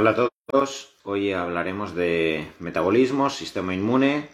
Hola a todos, hoy hablaremos de metabolismo, sistema inmune,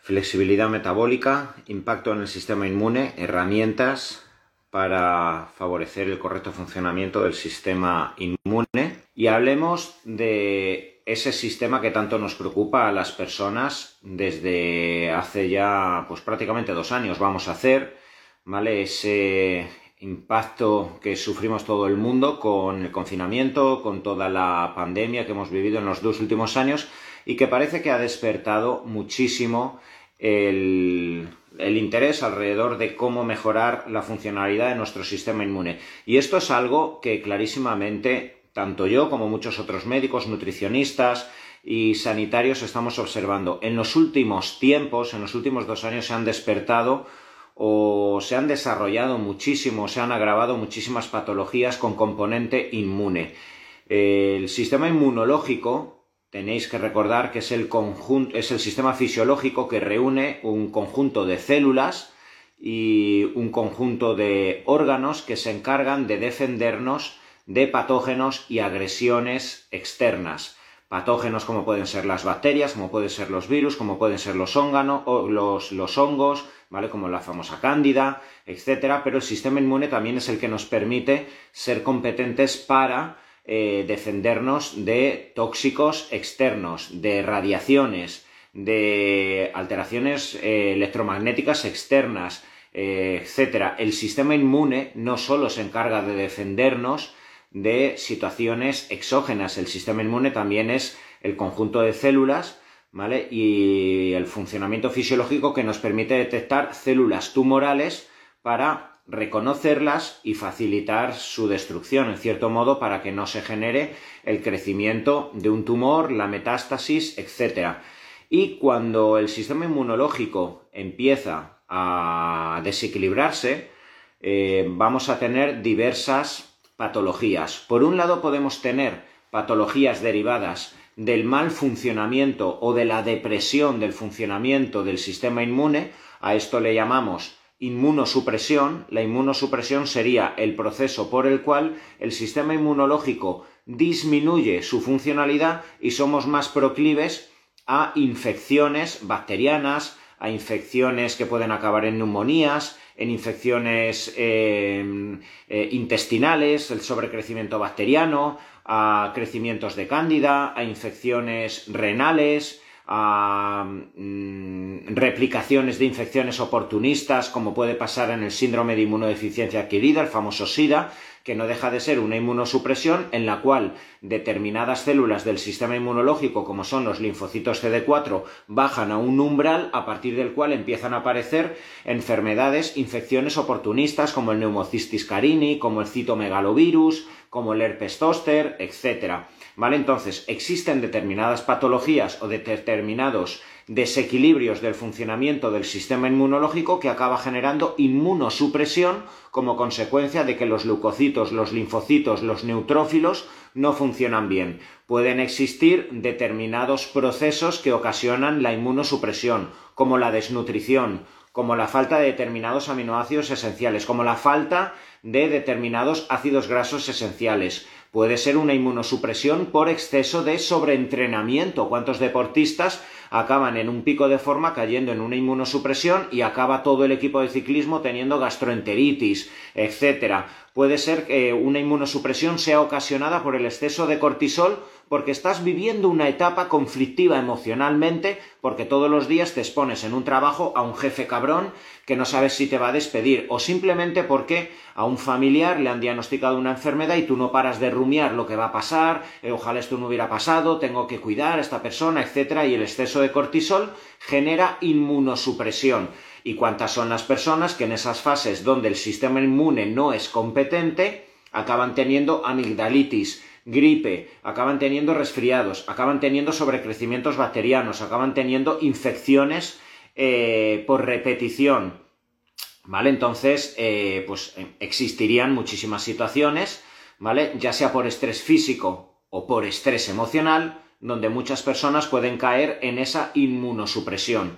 flexibilidad metabólica, impacto en el sistema inmune, herramientas para favorecer el correcto funcionamiento del sistema inmune y hablemos de ese sistema que tanto nos preocupa a las personas desde hace ya pues prácticamente dos años vamos a hacer, ¿vale? Ese impacto que sufrimos todo el mundo con el confinamiento, con toda la pandemia que hemos vivido en los dos últimos años y que parece que ha despertado muchísimo el, interés alrededor de cómo mejorar la funcionalidad de nuestro sistema inmune. Y esto es algo que clarísimamente tanto yo como muchos otros médicos, nutricionistas y sanitarios estamos observando. En los últimos tiempos, en los últimos dos años, se han despertado o se han desarrollado muchísimo, se han agravado muchísimas patologías con componente inmune. El sistema inmunológico, tenéis que recordar que es el, conjunto, es el sistema fisiológico que reúne un conjunto de células y un conjunto de órganos que se encargan de defendernos de patógenos y agresiones externas. Patógenos como pueden ser las bacterias, como pueden ser los virus, como pueden ser los, los hongos, ¿vale? Como la famosa cándida, etcétera, pero el sistema inmune también es el que nos permite ser competentes para eh, defendernos de tóxicos externos, de radiaciones, de alteraciones eh, electromagnéticas externas, eh, etcétera. El sistema inmune no solo se encarga de defendernos de situaciones exógenas, el sistema inmune también es el conjunto de células y el funcionamiento fisiológico que nos permite detectar células tumorales para reconocerlas y facilitar su destrucción, en cierto modo, para que no se genere el crecimiento de un tumor, la metástasis, etc. Y cuando el sistema inmunológico empieza a desequilibrarse, eh, vamos a tener diversas patologías. Por un lado podemos tener patologías derivadas del mal funcionamiento o de la depresión del funcionamiento del sistema inmune, a esto le llamamos inmunosupresión. La inmunosupresión sería el proceso por el cual el sistema inmunológico disminuye su funcionalidad y somos más proclives a infecciones bacterianas, a infecciones que pueden acabar en neumonías, en infecciones eh, eh, intestinales, el sobrecrecimiento bacteriano, a crecimientos de cándida, a infecciones renales, a mm, replicaciones de infecciones oportunistas, como puede pasar en el síndrome de inmunodeficiencia adquirida, el famoso SIDA, que no deja de ser una inmunosupresión en la cual determinadas células del sistema inmunológico, como son los linfocitos CD4, bajan a un umbral a partir del cual empiezan a aparecer enfermedades, infecciones oportunistas como el neumocistis carini, como el citomegalovirus, como el herpes zóster, etc. ¿Vale? Entonces, existen determinadas patologías o determinados desequilibrios del funcionamiento del sistema inmunológico que acaba generando inmunosupresión como consecuencia de que los leucocitos, los linfocitos, los neutrófilos no funcionan bien. Pueden existir determinados procesos que ocasionan la inmunosupresión, como la desnutrición, como la falta de determinados aminoácidos esenciales, como la falta de determinados ácidos grasos esenciales. Puede ser una inmunosupresión por exceso de sobreentrenamiento. ¿Cuántos deportistas acaban en un pico de forma cayendo en una inmunosupresión y acaba todo el equipo de ciclismo teniendo gastroenteritis, etcétera? Puede ser que una inmunosupresión sea ocasionada por el exceso de cortisol porque estás viviendo una etapa conflictiva emocionalmente, porque todos los días te expones en un trabajo a un jefe cabrón que no sabes si te va a despedir, o simplemente porque a un familiar le han diagnosticado una enfermedad y tú no paras de rumiar lo que va a pasar, eh, ojalá esto no hubiera pasado, tengo que cuidar a esta persona, etcétera, y el exceso de cortisol genera inmunosupresión. ¿Y cuántas son las personas que en esas fases donde el sistema inmune no es competente acaban teniendo amigdalitis, gripe, acaban teniendo resfriados, acaban teniendo sobrecrecimientos bacterianos, acaban teniendo infecciones eh, por repetición. ¿Vale? Entonces, eh, pues eh, existirían muchísimas situaciones, ¿vale? Ya sea por estrés físico o por estrés emocional, donde muchas personas pueden caer en esa inmunosupresión.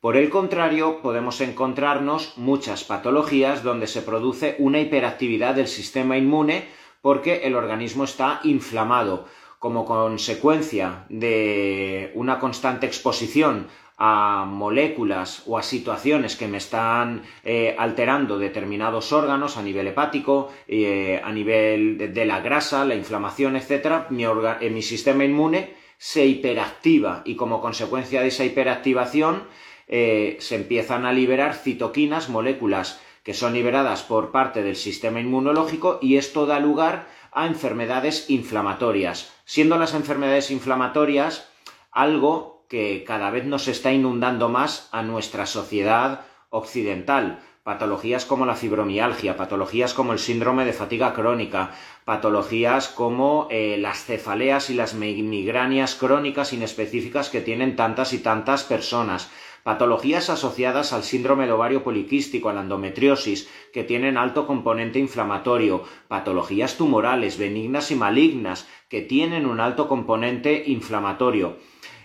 Por el contrario, podemos encontrarnos muchas patologías donde se produce una hiperactividad del sistema inmune porque el organismo está inflamado, como consecuencia de una constante exposición a moléculas o a situaciones que me están eh, alterando determinados órganos a nivel hepático, eh, a nivel de, la grasa, la inflamación, etc., mi, eh, mi, sistema inmune se hiperactiva y como consecuencia de esa hiperactivación se empiezan a liberar citoquinas, moléculas que son liberadas por parte del sistema inmunológico y esto da lugar a enfermedades inflamatorias, siendo las enfermedades inflamatorias algo que cada vez nos está inundando más a nuestra sociedad occidental. Patologías como la fibromialgia, patologías como el síndrome de fatiga crónica, patologías como eh, las cefaleas y las migrañas crónicas inespecíficas que tienen tantas y tantas personas, patologías asociadas al síndrome de ovario poliquístico, a la endometriosis, que tienen alto componente inflamatorio, patologías tumorales, benignas y malignas, que tienen un alto componente inflamatorio.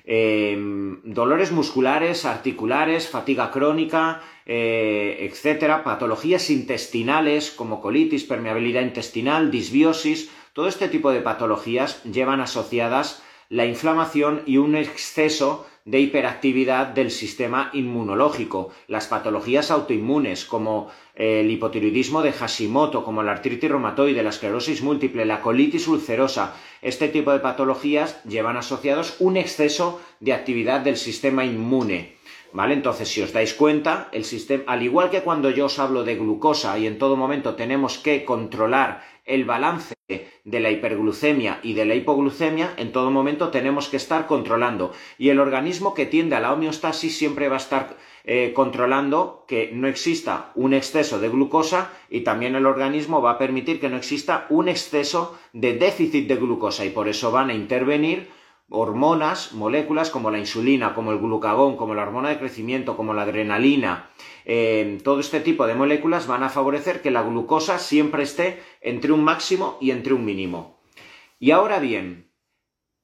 Em, dolores musculares, articulares, fatiga crónica, eh, etcétera, patologías intestinales como colitis, permeabilidad intestinal, disbiosis, todo este tipo de patologías llevan asociadas la inflamación y un exceso de hiperactividad del sistema inmunológico, las patologías autoinmunes como eh, el hipotiroidismo de Hashimoto, como la artritis reumatoide, la esclerosis múltiple, la colitis ulcerosa, este tipo de patologías llevan asociados un exceso de actividad del sistema inmune. ¿Vale? Entonces, si os dais cuenta, el sistema, al igual que cuando yo os hablo de glucosa y en todo momento tenemos que controlar el balance de la hiperglucemia y de la hipoglucemia, en todo momento tenemos que estar controlando. Y el organismo que tiende a la homeostasis siempre va a estar eh, controlando que no exista un exceso de glucosa y también el organismo va a permitir que no exista un exceso de déficit de glucosa y por eso van a intervenir hormonas, moléculas como la insulina, como el glucagón, como la hormona de crecimiento, como la adrenalina, eh, todo este tipo de moléculas van a favorecer que la glucosa siempre esté entre un máximo y entre un mínimo. Y ahora bien,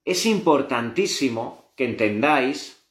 es importantísimo que entendáis,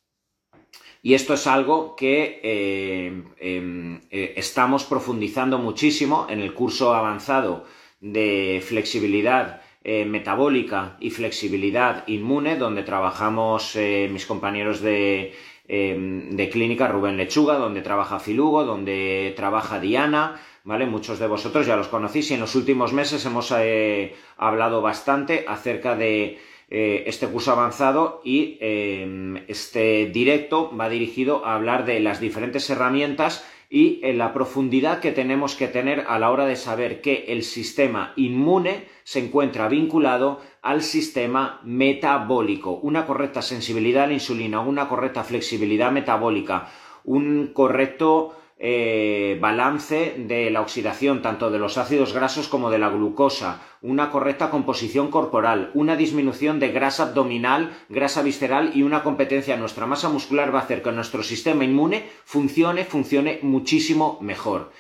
y esto es algo que eh, em, eh, estamos profundizando muchísimo en el curso avanzado de flexibilidad metabólica y flexibilidad inmune, donde trabajamos mis compañeros de, de clínica Rubén Lechuga, donde trabaja Filugo, donde trabaja Diana, ¿vale? Muchos de vosotros ya los conocéis y en los últimos meses hemos eh, hablado bastante acerca de eh, este curso avanzado y em, este directo va dirigido a hablar de las diferentes herramientas y en la profundidad que tenemos que tener a la hora de saber que el sistema inmune se encuentra vinculado al sistema metabólico. Una correcta sensibilidad a la insulina, una correcta flexibilidad metabólica, un correcto eh, balance de la oxidación tanto de los ácidos grasos como de la glucosa, una correcta composición corporal, una disminución de grasa abdominal, grasa visceral y una competencia en nuestra masa muscular va a hacer que nuestro sistema inmune funcione, funcione muchísimo mejor.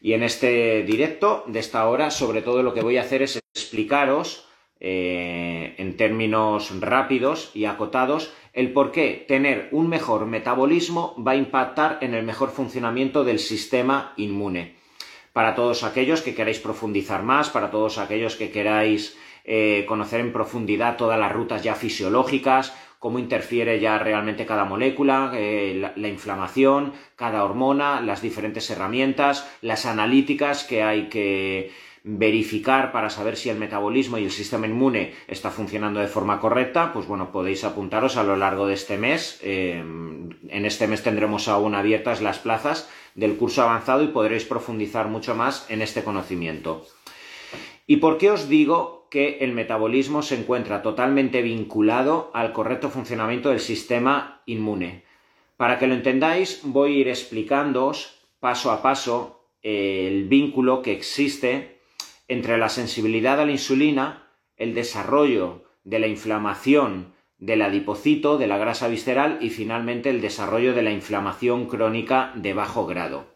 Y en este directo de esta hora, sobre todo lo que voy a hacer es explicaros eh, en términos rápidos y acotados el por qué tener un mejor metabolismo va a impactar en el mejor funcionamiento del sistema inmune. Para todos aquellos que queráis profundizar más, para todos aquellos que queráis eh, conocer en profundidad todas las rutas ya fisiológicas, cómo interfiere ya realmente cada molécula, eh, la, inflamación, cada hormona, las diferentes herramientas, las analíticas que hay que verificar para saber si el metabolismo y el sistema inmune está funcionando de forma correcta, pues bueno, podéis apuntaros a lo largo de este mes. Eh, en este mes tendremos aún abiertas las plazas del curso avanzado y podréis profundizar mucho más en este conocimiento. ¿Y por qué os digo que el metabolismo se encuentra totalmente vinculado al correcto funcionamiento del sistema inmune? Para que lo entendáis, voy a ir explicándoos paso a paso el vínculo que existe entre la sensibilidad a la insulina, el desarrollo de la inflamación del adipocito, de la grasa visceral y finalmente el desarrollo de la inflamación crónica de bajo grado.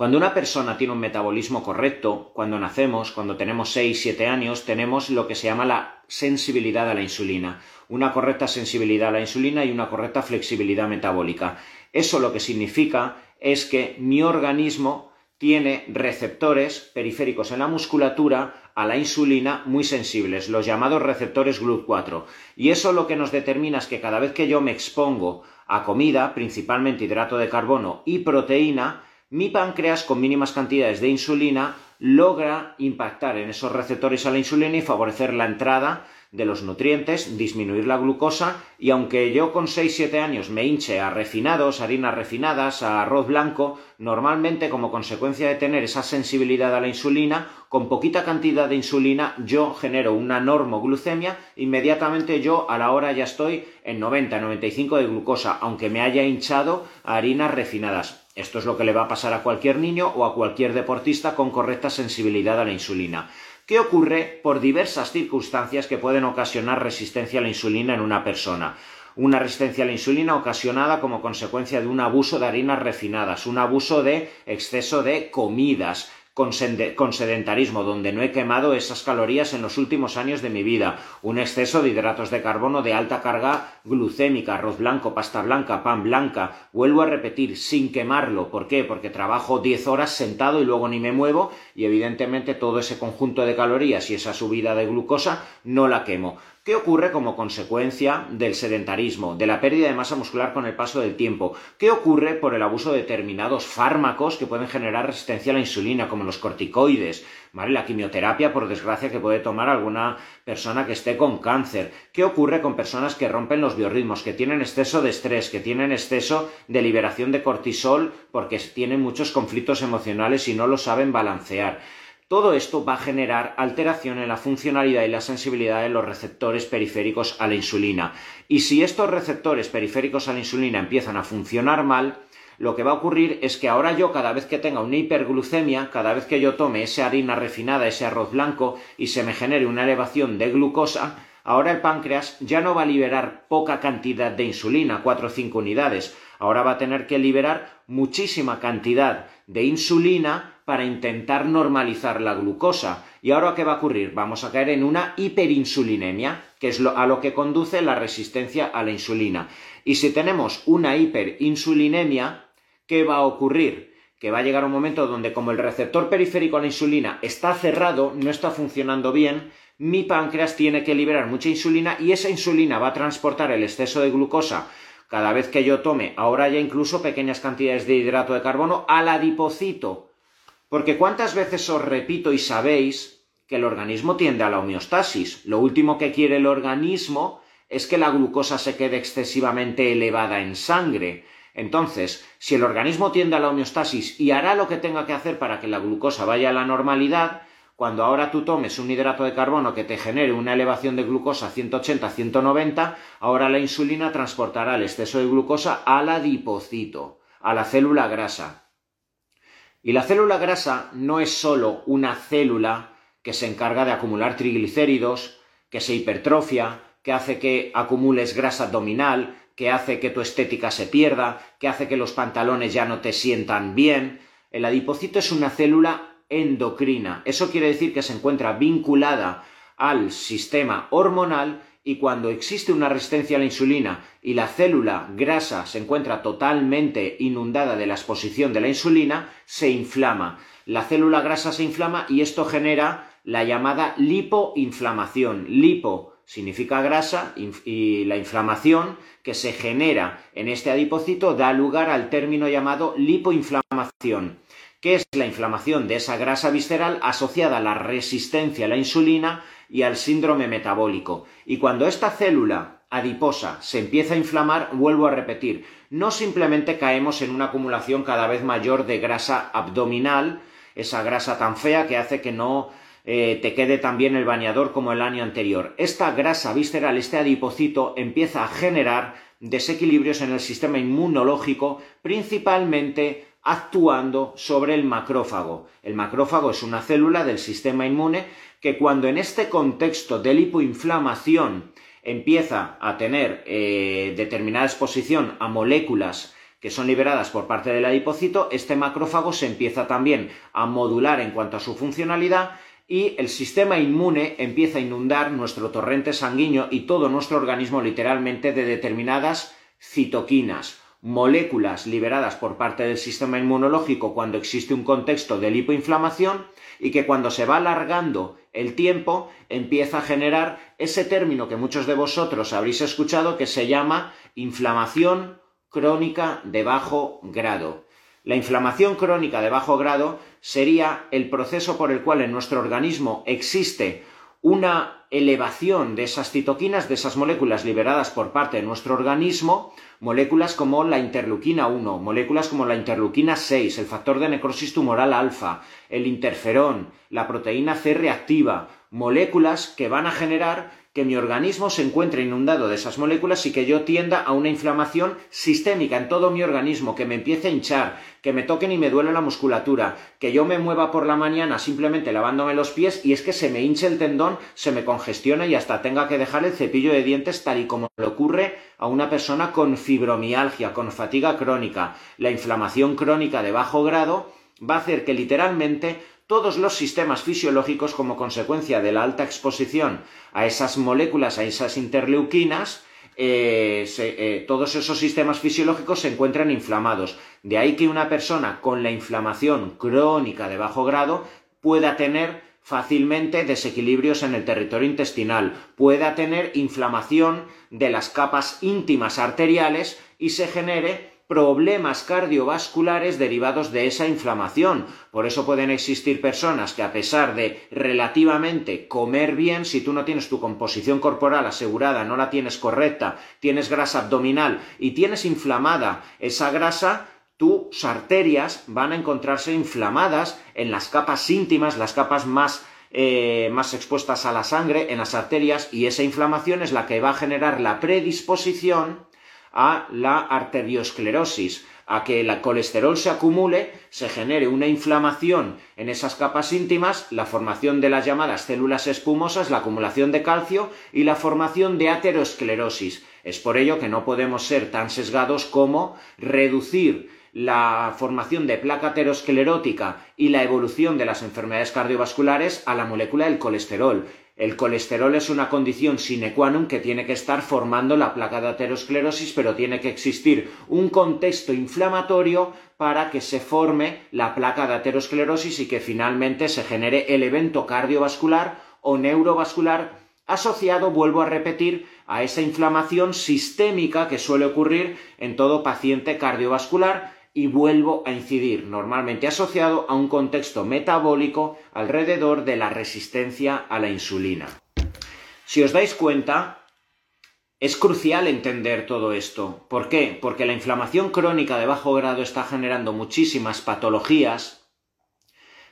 Cuando una persona tiene un metabolismo correcto, cuando nacemos, cuando tenemos 6-7 años, tenemos lo que se llama la sensibilidad a la insulina, una correcta sensibilidad a la insulina y una correcta flexibilidad metabólica. Eso lo que significa es que mi organismo tiene receptores periféricos en la musculatura a la insulina muy sensibles, los llamados receptores GLUT4. Y eso lo que nos determina es que cada vez que yo me expongo a comida, principalmente hidrato de carbono y proteína, mi páncreas con mínimas cantidades de insulina logra impactar en esos receptores a la insulina y favorecer la entrada de los nutrientes, disminuir la glucosa y aunque yo con 6-7 años me hinche a refinados, harinas refinadas, a arroz blanco, normalmente como consecuencia de tener esa sensibilidad a la insulina, con poquita cantidad de insulina yo genero una normoglucemia, inmediatamente yo a la hora ya estoy en 90-95 de glucosa, aunque me haya hinchado a harinas refinadas. Esto es lo que le va a pasar a cualquier niño o a cualquier deportista con correcta sensibilidad a la insulina. ¿Qué ocurre por diversas circunstancias que pueden ocasionar resistencia a la insulina en una persona. Una resistencia a la insulina ocasionada como consecuencia de un abuso de harinas refinadas, un abuso de exceso de comidas, con, sedentarismo, donde no he quemado esas calorías en los últimos años de mi vida, un exceso de hidratos de carbono de alta carga glucémica, arroz blanco, pasta blanca, pan blanca, vuelvo a repetir, sin quemarlo. ¿Por qué? Porque trabajo 10 horas sentado y luego ni me muevo y evidentemente todo ese conjunto de calorías y esa subida de glucosa no la quemo. ¿Qué ocurre como consecuencia del sedentarismo, de la pérdida de masa muscular con el paso del tiempo? ¿Qué ocurre por el abuso de determinados fármacos que pueden generar resistencia a la insulina, como los corticoides? ¿Vale? La quimioterapia, por desgracia, que puede tomar alguna persona que esté con cáncer. ¿Qué ocurre con personas que rompen los biorritmos, que tienen exceso de estrés, que tienen exceso de liberación de cortisol porque tienen muchos conflictos emocionales y no lo saben balancear? Todo esto va a generar alteración en la funcionalidad y la sensibilidad de los receptores periféricos a la insulina. Y si estos receptores periféricos a la insulina empiezan a funcionar mal, lo que va a ocurrir es que ahora yo cada vez que tenga una hiperglucemia, cada vez que yo tome esa harina refinada, ese arroz blanco y se me genere una elevación de glucosa, ahora el páncreas ya no va a liberar poca cantidad de insulina, 4 o 5 unidades, ahora va a tener que liberar muchísima cantidad de insulina para intentar normalizar la glucosa. ¿Y ahora qué va a ocurrir? Vamos a caer en una hiperinsulinemia, que es a lo que conduce la resistencia a la insulina. Y si tenemos una hiperinsulinemia, ¿qué va a ocurrir? Que va a llegar un momento donde como el receptor periférico a la insulina está cerrado, no está funcionando bien, mi páncreas tiene que liberar mucha insulina y esa insulina va a transportar el exceso de glucosa cada vez que yo tome, ahora ya incluso pequeñas cantidades de hidrato de carbono, al adipocito, porque cuántas veces os repito y sabéis que el organismo tiende a la homeostasis. Lo último que quiere el organismo es que la glucosa se quede excesivamente elevada en sangre. Entonces, si el organismo tiende a la homeostasis y hará lo que tenga que hacer para que la glucosa vaya a la normalidad, cuando ahora tú tomes un hidrato de carbono que te genere una elevación de glucosa a 180-190, ahora la insulina transportará el exceso de glucosa al adipocito, a la célula grasa. Y la célula grasa no es solo una célula que se encarga de acumular triglicéridos, que se hipertrofia, que hace que acumules grasa abdominal, que hace que tu estética se pierda, que hace que los pantalones ya no te sientan bien. El adipocito es una célula endocrina. Eso quiere decir que se encuentra vinculada al sistema hormonal y cuando existe una resistencia a la insulina y la célula grasa se encuentra totalmente inundada de la exposición de la insulina, se inflama. La célula grasa se inflama y esto genera la llamada lipoinflamación. Lipo significa grasa y la inflamación que se genera en este adipocito da lugar al término llamado lipoinflamación que es la inflamación de esa grasa visceral asociada a la resistencia a la insulina y al síndrome metabólico. Y cuando esta célula adiposa se empieza a inflamar, vuelvo a repetir, no simplemente caemos en una acumulación cada vez mayor de grasa abdominal, esa grasa tan fea que hace que no eh, te quede tan bien el bañador como el año anterior. Esta grasa visceral, este adipocito, empieza a generar desequilibrios en el sistema inmunológico, principalmente actuando sobre el macrófago. El macrófago es una célula del sistema inmune que cuando en este contexto de lipoinflamación empieza a tener eh, determinada exposición a moléculas que son liberadas por parte del adipocito, este macrófago se empieza también a modular en cuanto a su funcionalidad y el sistema inmune empieza a inundar nuestro torrente sanguíneo y todo nuestro organismo literalmente de determinadas citoquinas moléculas liberadas por parte del sistema inmunológico cuando existe un contexto de lipoinflamación y que cuando se va alargando el tiempo empieza a generar ese término que muchos de vosotros habréis escuchado que se llama inflamación crónica de bajo grado. La inflamación crónica de bajo grado sería el proceso por el cual en nuestro organismo existe una elevación de esas citoquinas, de esas moléculas liberadas por parte de nuestro organismo, moléculas como la interleuquina 1, moléculas como la interleuquina 6, el factor de necrosis tumoral alfa, el interferón, la proteína C reactiva, moléculas que van a generar que mi organismo se encuentre inundado de esas moléculas y que yo tienda a una inflamación sistémica en todo mi organismo, que me empiece a hinchar, que me toquen y me duele la musculatura, que yo me mueva por la mañana simplemente lavándome los pies y es que se me hinche el tendón, se me congestiona y hasta tenga que dejar el cepillo de dientes tal y como le ocurre a una persona con fibromialgia, con fatiga crónica. La inflamación crónica de bajo grado va a hacer que literalmente todos los sistemas fisiológicos como consecuencia de la alta exposición a esas moléculas, a esas interleuquinas, eh, eh, todos esos sistemas fisiológicos se encuentran inflamados. De ahí que una persona con la inflamación crónica de bajo grado pueda tener fácilmente desequilibrios en el territorio intestinal, pueda tener inflamación de las capas íntimas arteriales y se genere problemas cardiovasculares derivados de esa inflamación. Por eso pueden existir personas que a pesar de relativamente comer bien, si tú no tienes tu composición corporal asegurada, no la tienes correcta, tienes grasa abdominal y tienes inflamada esa grasa, tus arterias van a encontrarse inflamadas en las capas íntimas, las capas más eh, más expuestas a la sangre, en las arterias, y esa inflamación es la que va a generar la predisposición a la arteriosclerosis, a que el colesterol se acumule, se genere una inflamación en esas capas íntimas, la formación de las llamadas células espumosas, la acumulación de calcio y la formación de aterosclerosis. Es por ello que no podemos ser tan sesgados como reducir la formación de placa aterosclerótica y la evolución de las enfermedades cardiovasculares a la molécula del colesterol. El colesterol es una condición sine qua non que tiene que estar formando la placa de aterosclerosis, pero tiene que existir un contexto inflamatorio para que se forme la placa de aterosclerosis y que finalmente se genere el evento cardiovascular o neurovascular asociado, vuelvo a repetir, a esa inflamación sistémica que suele ocurrir en todo paciente cardiovascular y vuelvo a incidir, normalmente asociado a un contexto metabólico alrededor de la resistencia a la insulina. Si os dais cuenta, es crucial entender todo esto. ¿Por qué? Porque la inflamación crónica de bajo grado está generando muchísimas patologías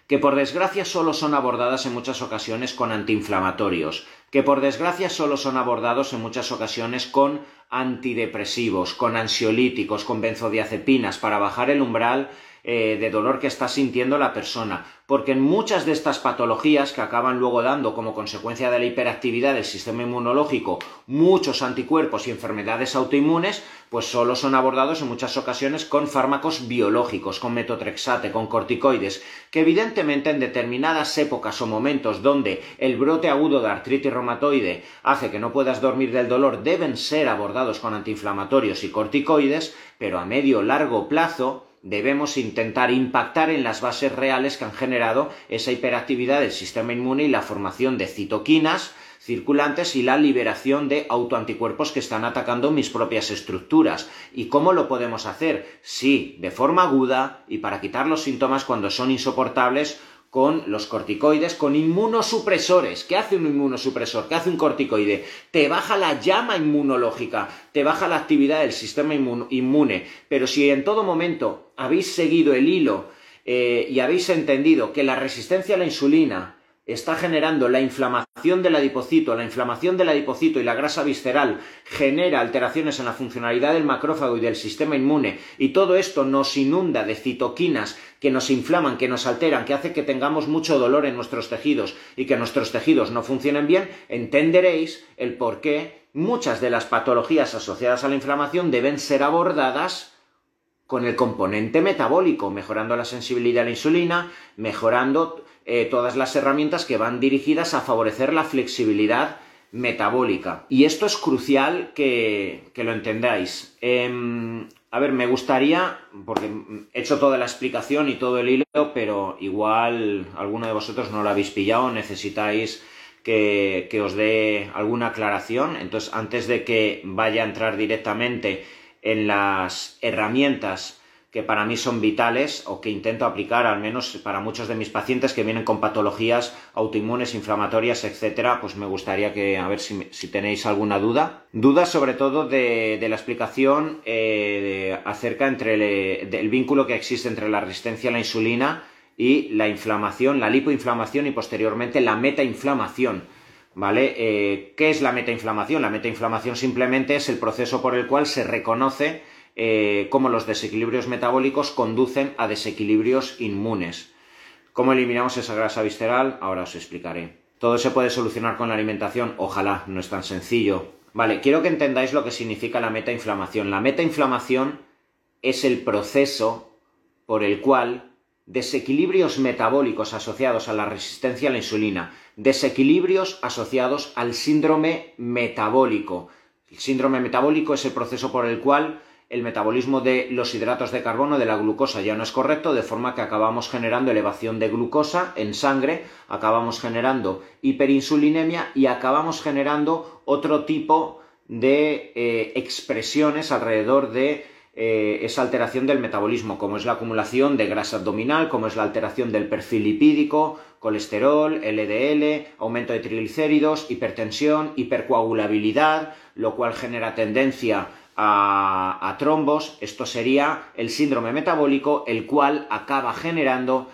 que por desgracia solo son abordadas en muchas ocasiones con antiinflamatorios, que por desgracia solo son abordados en muchas ocasiones con antidepresivos, con ansiolíticos, con benzodiazepinas para bajar el umbral eh, de dolor que está sintiendo la persona, porque en muchas de estas patologías que acaban luego dando como consecuencia de la hiperactividad del sistema inmunológico muchos anticuerpos y enfermedades autoinmunes, pues solo son abordados en muchas ocasiones con fármacos biológicos, con metotrexate, con corticoides, que evidentemente en determinadas épocas o momentos donde el brote agudo de artritis reumatoide hace que no puedas dormir del dolor, deben ser abordados con antiinflamatorios y corticoides, pero a medio largo plazo debemos intentar impactar en las bases reales que han generado esa hiperactividad del sistema inmune y la formación de citoquinas circulantes y la liberación de autoanticuerpos que están atacando mis propias estructuras. ¿Y cómo lo podemos hacer? Sí, de forma aguda y para quitar los síntomas cuando son insoportables con los corticoides, con inmunosupresores. ¿Qué hace un inmunosupresor? ¿Qué hace un corticoide? Te baja la llama inmunológica, te baja la actividad del sistema inmune. Pero si en todo momento habéis seguido el hilo eh, y habéis entendido que la resistencia a la insulina está generando la inflamación del adipocito, la inflamación del adipocito y la grasa visceral genera alteraciones en la funcionalidad del macrófago y del sistema inmune y todo esto nos inunda de citoquinas que nos inflaman, que nos alteran, que hace que tengamos mucho dolor en nuestros tejidos y que nuestros tejidos no funcionen bien, entenderéis el por qué muchas de las patologías asociadas a la inflamación deben ser abordadas con el componente metabólico, mejorando la sensibilidad a la insulina, mejorando eh, todas las herramientas que van dirigidas a favorecer la flexibilidad metabólica. Y esto es crucial que, lo entendáis. Em, a ver, me gustaría, porque he hecho toda la explicación y todo el hilo, pero igual alguno de vosotros no lo habéis pillado, necesitáis que, que os dé alguna aclaración. Entonces, antes de que vaya a entrar directamente en las herramientas que para mí son vitales o que intento aplicar al menos para muchos de mis pacientes que vienen con patologías autoinmunes, inflamatorias, etcétera, pues me gustaría que a ver si, tenéis alguna duda. Dudas sobre todo de, la explicación eh, acerca entre el, vínculo que existe entre la resistencia a la insulina y la inflamación, la lipoinflamación y posteriormente la metainflamación. ¿Vale? Eh, ¿Qué es la metainflamación? La metainflamación simplemente es el proceso por el cual se reconoce eh, cómo los desequilibrios metabólicos conducen a desequilibrios inmunes. ¿Cómo eliminamos esa grasa visceral? Ahora os explicaré. Todo se puede solucionar con la alimentación, ojalá, no es tan sencillo. Vale, quiero que entendáis lo que significa la metainflamación. La metainflamación es el proceso por el cual desequilibrios metabólicos asociados a la resistencia a la insulina, desequilibrios asociados al síndrome metabólico. El síndrome metabólico es el proceso por el cual el metabolismo de los hidratos de carbono, de la glucosa, ya no es correcto, de forma que acabamos generando elevación de glucosa en sangre, acabamos generando hiperinsulinemia y acabamos generando otro tipo de eh, expresiones alrededor de eh, esa alteración del metabolismo, como es la acumulación de grasa abdominal, como es la alteración del perfil lipídico, colesterol, LDL, aumento de triglicéridos, hipertensión, hipercoagulabilidad, lo cual genera tendencia a, trombos, esto sería el síndrome metabólico, el cual acaba generando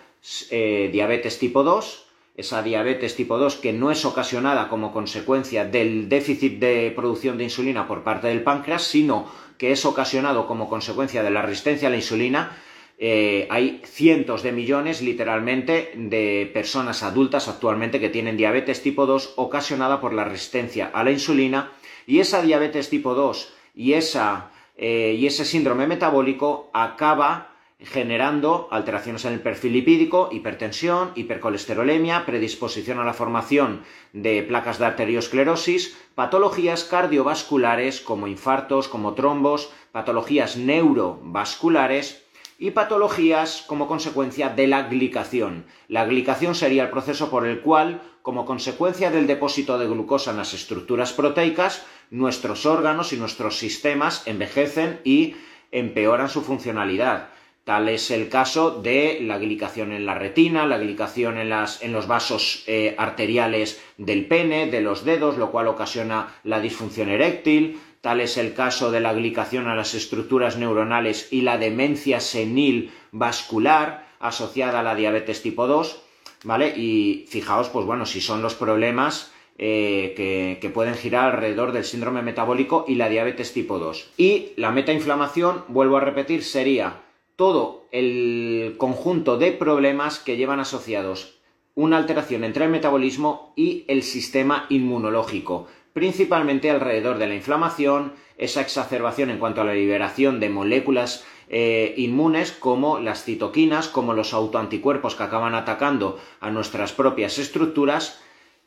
eh, diabetes tipo 2, esa diabetes tipo 2 que no es ocasionada como consecuencia del déficit de producción de insulina por parte del páncreas, sino que es ocasionado como consecuencia de la resistencia a la insulina. Eh, hay cientos de millones, literalmente, de personas adultas actualmente que tienen diabetes tipo 2 ocasionada por la resistencia a la insulina y esa diabetes tipo 2 y, esa, eh, y ese síndrome metabólico acaba generando alteraciones en el perfil lipídico, hipertensión, hipercolesterolemia, predisposición a la formación de placas de arteriosclerosis, patologías cardiovasculares como infartos, como trombos, patologías neurovasculares y patologías como consecuencia de la glicación. La glicación sería el proceso por el cual, como consecuencia del depósito de glucosa en las estructuras proteicas, nuestros órganos y nuestros sistemas envejecen y empeoran su funcionalidad. Tal es el caso de la glicación en la retina, la glicación en, los vasos eh, arteriales del pene, de los dedos, lo cual ocasiona la disfunción eréctil. Tal es el caso de la glicación a las estructuras neuronales y la demencia senil vascular asociada a la diabetes tipo 2. ¿Vale? Y fijaos, pues bueno, si son los problemas eh, que, pueden girar alrededor del síndrome metabólico y la diabetes tipo 2. Y la metainflamación, vuelvo a repetir, sería todo el conjunto de problemas que llevan asociados una alteración entre el metabolismo y el sistema inmunológico, principalmente alrededor de la inflamación, esa exacerbación en cuanto a la liberación de moléculas eh, inmunes como las citoquinas, como los autoanticuerpos que acaban atacando a nuestras propias estructuras.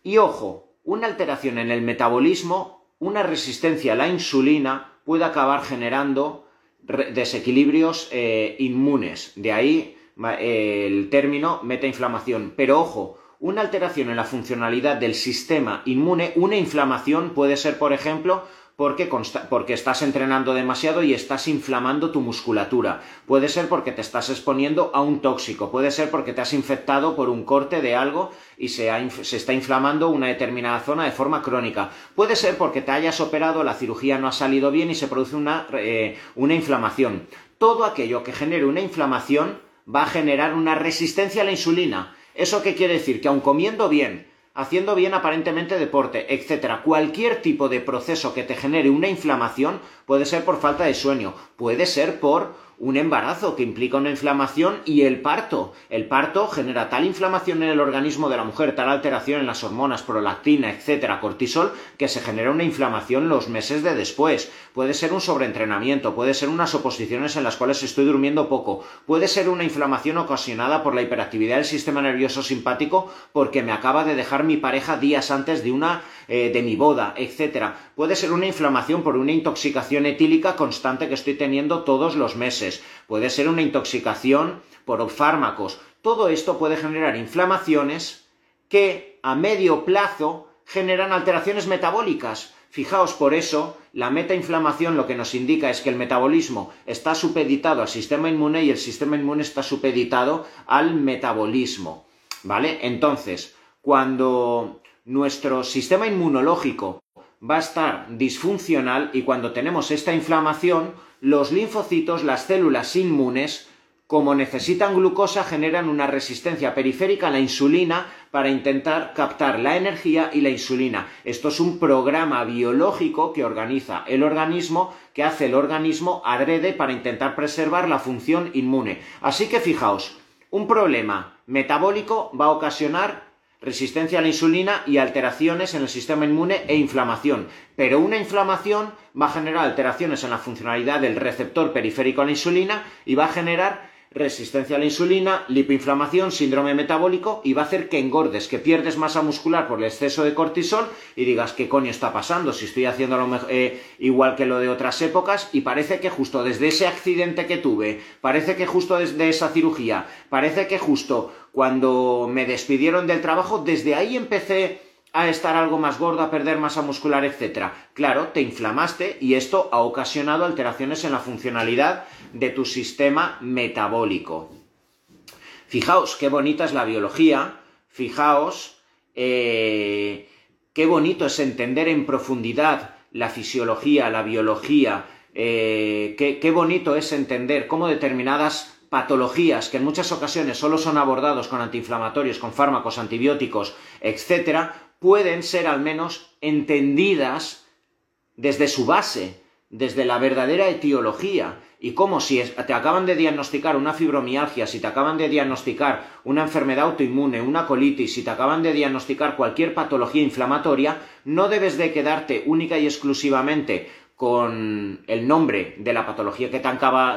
Y ojo, una alteración en el metabolismo, una resistencia a la insulina puede acabar generando desequilibrios eh, inmunes. De ahí el término metainflamación. Pero ojo, una alteración en la funcionalidad del sistema inmune, una inflamación puede ser, por ejemplo, porque, porque, estás entrenando demasiado y estás inflamando tu musculatura. Puede ser porque te estás exponiendo a un tóxico. Puede ser porque te has infectado por un corte de algo y se, está inflamando una determinada zona de forma crónica. Puede ser porque te hayas operado, la cirugía no ha salido bien y se produce una, eh, una inflamación. Todo aquello que genere una inflamación va a generar una resistencia a la insulina. ¿Eso qué quiere decir? Que aun comiendo bien, haciendo bien aparentemente deporte, etcétera. Cualquier tipo de proceso que te genere una inflamación puede ser por falta de sueño, puede ser por un embarazo que implica una inflamación y el parto. El parto genera tal inflamación en el organismo de la mujer, tal alteración en las hormonas, prolactina, etcétera, cortisol, que se genera una inflamación los meses de después. Puede ser un sobreentrenamiento, puede ser unas oposiciones en las cuales estoy durmiendo poco, puede ser una inflamación ocasionada por la hiperactividad del sistema nervioso simpático porque me acaba de dejar mi pareja días antes de una eh, de mi boda, etc. Puede ser una inflamación por una intoxicación etílica constante que estoy teniendo todos los meses. Puede ser una intoxicación por fármacos. Todo esto puede generar inflamaciones que a medio plazo generan alteraciones metabólicas. Fijaos, por eso, la metainflamación lo que nos indica es que el metabolismo está supeditado al sistema inmune y el sistema inmune está supeditado al metabolismo. ¿Vale? Entonces, cuando nuestro sistema inmunológico va a estar disfuncional y cuando tenemos esta inflamación, los linfocitos, las células inmunes, como necesitan glucosa, generan una resistencia periférica a la insulina para intentar captar la energía y la insulina. Esto es un programa biológico que organiza el organismo, que hace el organismo adrede para intentar preservar la función inmune. Así que fijaos, un problema metabólico va a ocasionar resistencia a la insulina y alteraciones en el sistema inmune e inflamación. Pero una inflamación va a generar alteraciones en la funcionalidad del receptor periférico a la insulina y va a generar resistencia a la insulina, lipoinflamación, síndrome metabólico y va a hacer que engordes, que pierdes masa muscular por el exceso de cortisol y digas, ¿qué coño está pasando? Si estoy haciendo lo eh, igual que lo de otras épocas y parece que justo desde ese accidente que tuve, parece que justo desde esa cirugía, parece que justo cuando me despidieron del trabajo, desde ahí empecé a estar algo más gordo, a perder masa muscular, etc. Claro, te inflamaste y esto ha ocasionado alteraciones en la funcionalidad de tu sistema metabólico. Fijaos qué bonita es la biología, fijaos eh, qué bonito es entender en profundidad la fisiología, la biología, eh, qué bonito es entender cómo determinadas patologías que en muchas ocasiones solo son abordados con antiinflamatorios, con fármacos, antibióticos, etcétera, pueden ser al menos entendidas desde su base, desde la verdadera etiología. Y como si te acaban de diagnosticar una fibromialgia, si te acaban de diagnosticar una enfermedad autoinmune, una colitis, si te acaban de diagnosticar cualquier patología inflamatoria, no debes de quedarte única y exclusivamente con el nombre de la patología que te,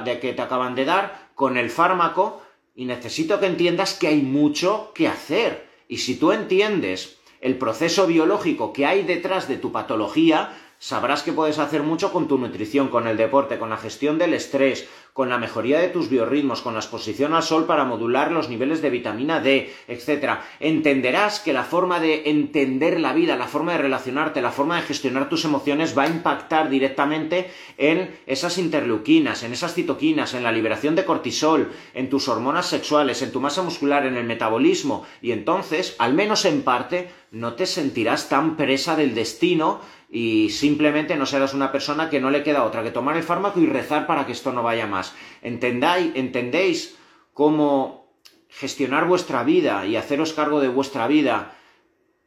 de, que te acaban de dar, con el fármaco, y necesito que entiendas que hay mucho que hacer. Y si tú entiendes el proceso biológico que hay detrás de tu patología, sabrás que puedes hacer mucho con tu nutrición, con el deporte, con la gestión del estrés, con la mejoría de tus biorritmos, con la exposición al sol para modular los niveles de vitamina D, etc. Entenderás que la forma de entender la vida, la forma de relacionarte, la forma de gestionar tus emociones va a impactar directamente en esas interleuquinas, en esas citoquinas, en la liberación de cortisol, en tus hormonas sexuales, en tu masa muscular, en el metabolismo, y entonces, al menos en parte, no te sentirás tan presa del destino y simplemente no serás una persona que no le queda otra que tomar el fármaco y rezar para que esto no vaya más. ¿Entendáis, ¿Entendéis cómo gestionar vuestra vida y haceros cargo de vuestra vida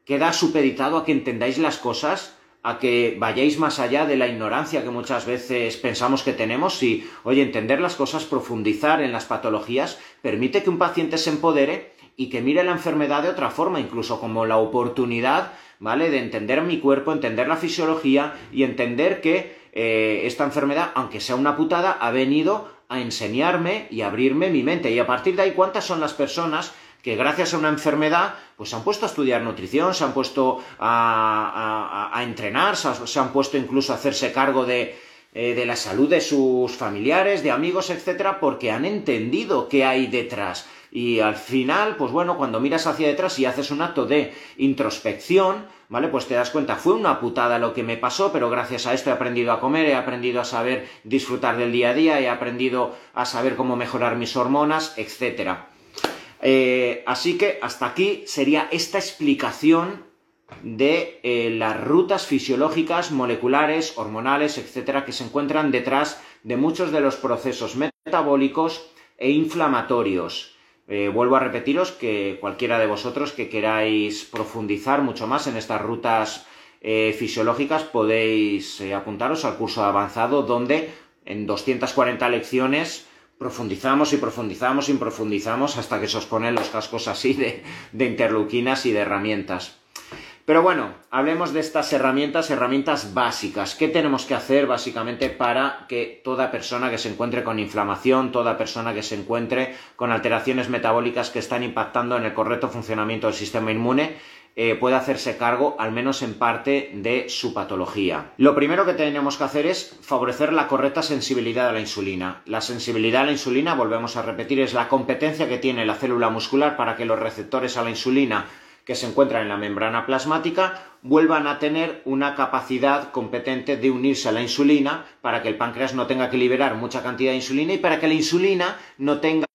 queda supeditado a que entendáis las cosas? a que vayáis más allá de la ignorancia que muchas veces pensamos que tenemos y, oye, entender las cosas, profundizar en las patologías, permite que un paciente se empodere y que mire la enfermedad de otra forma, incluso como la oportunidad ¿vale? De entender mi cuerpo, entender la fisiología y entender que eh, esta enfermedad, aunque sea una putada, ha venido a enseñarme y abrirme mi mente. Y a partir de ahí, ¿cuántas son las personas que gracias a una enfermedad, pues se han puesto a estudiar nutrición, se han puesto a, entrenar, se, han puesto incluso a hacerse cargo de, eh, de la salud de sus familiares, de amigos, etcétera, porque han entendido qué hay detrás. Y al final, pues bueno, cuando miras hacia detrás y haces un acto de introspección, ¿vale? Pues te das cuenta, fue una putada lo que me pasó, pero gracias a esto he aprendido a comer, he aprendido a saber disfrutar del día a día, he aprendido a saber cómo mejorar mis hormonas, etc. Eh, así que hasta aquí sería esta explicación de eh, las rutas fisiológicas, moleculares, hormonales, etcétera, que se encuentran detrás de muchos de los procesos metabólicos e inflamatorios. Eh, vuelvo a repetiros que cualquiera de vosotros que queráis profundizar mucho más en estas rutas eh, fisiológicas podéis eh, apuntaros al curso avanzado donde en 240 lecciones profundizamos y profundizamos y profundizamos hasta que se os ponen los cascos así de, de interleuquinas y de herramientas. Pero bueno, hablemos de estas herramientas, herramientas básicas. ¿Qué tenemos que hacer básicamente para que toda persona que se encuentre con inflamación, toda persona que se encuentre con alteraciones metabólicas que están impactando en el correcto funcionamiento del sistema inmune, eh, puede hacerse cargo, al menos en parte, de su patología. Lo primero que tenemos que hacer es favorecer la correcta sensibilidad a la insulina. La sensibilidad a la insulina, volvemos a repetir, es la competencia que tiene la célula muscular para que los receptores a la insulina que se encuentran en la membrana plasmática vuelvan a tener una capacidad competente de unirse a la insulina para que el páncreas no tenga que liberar mucha cantidad de insulina y para que la insulina no tenga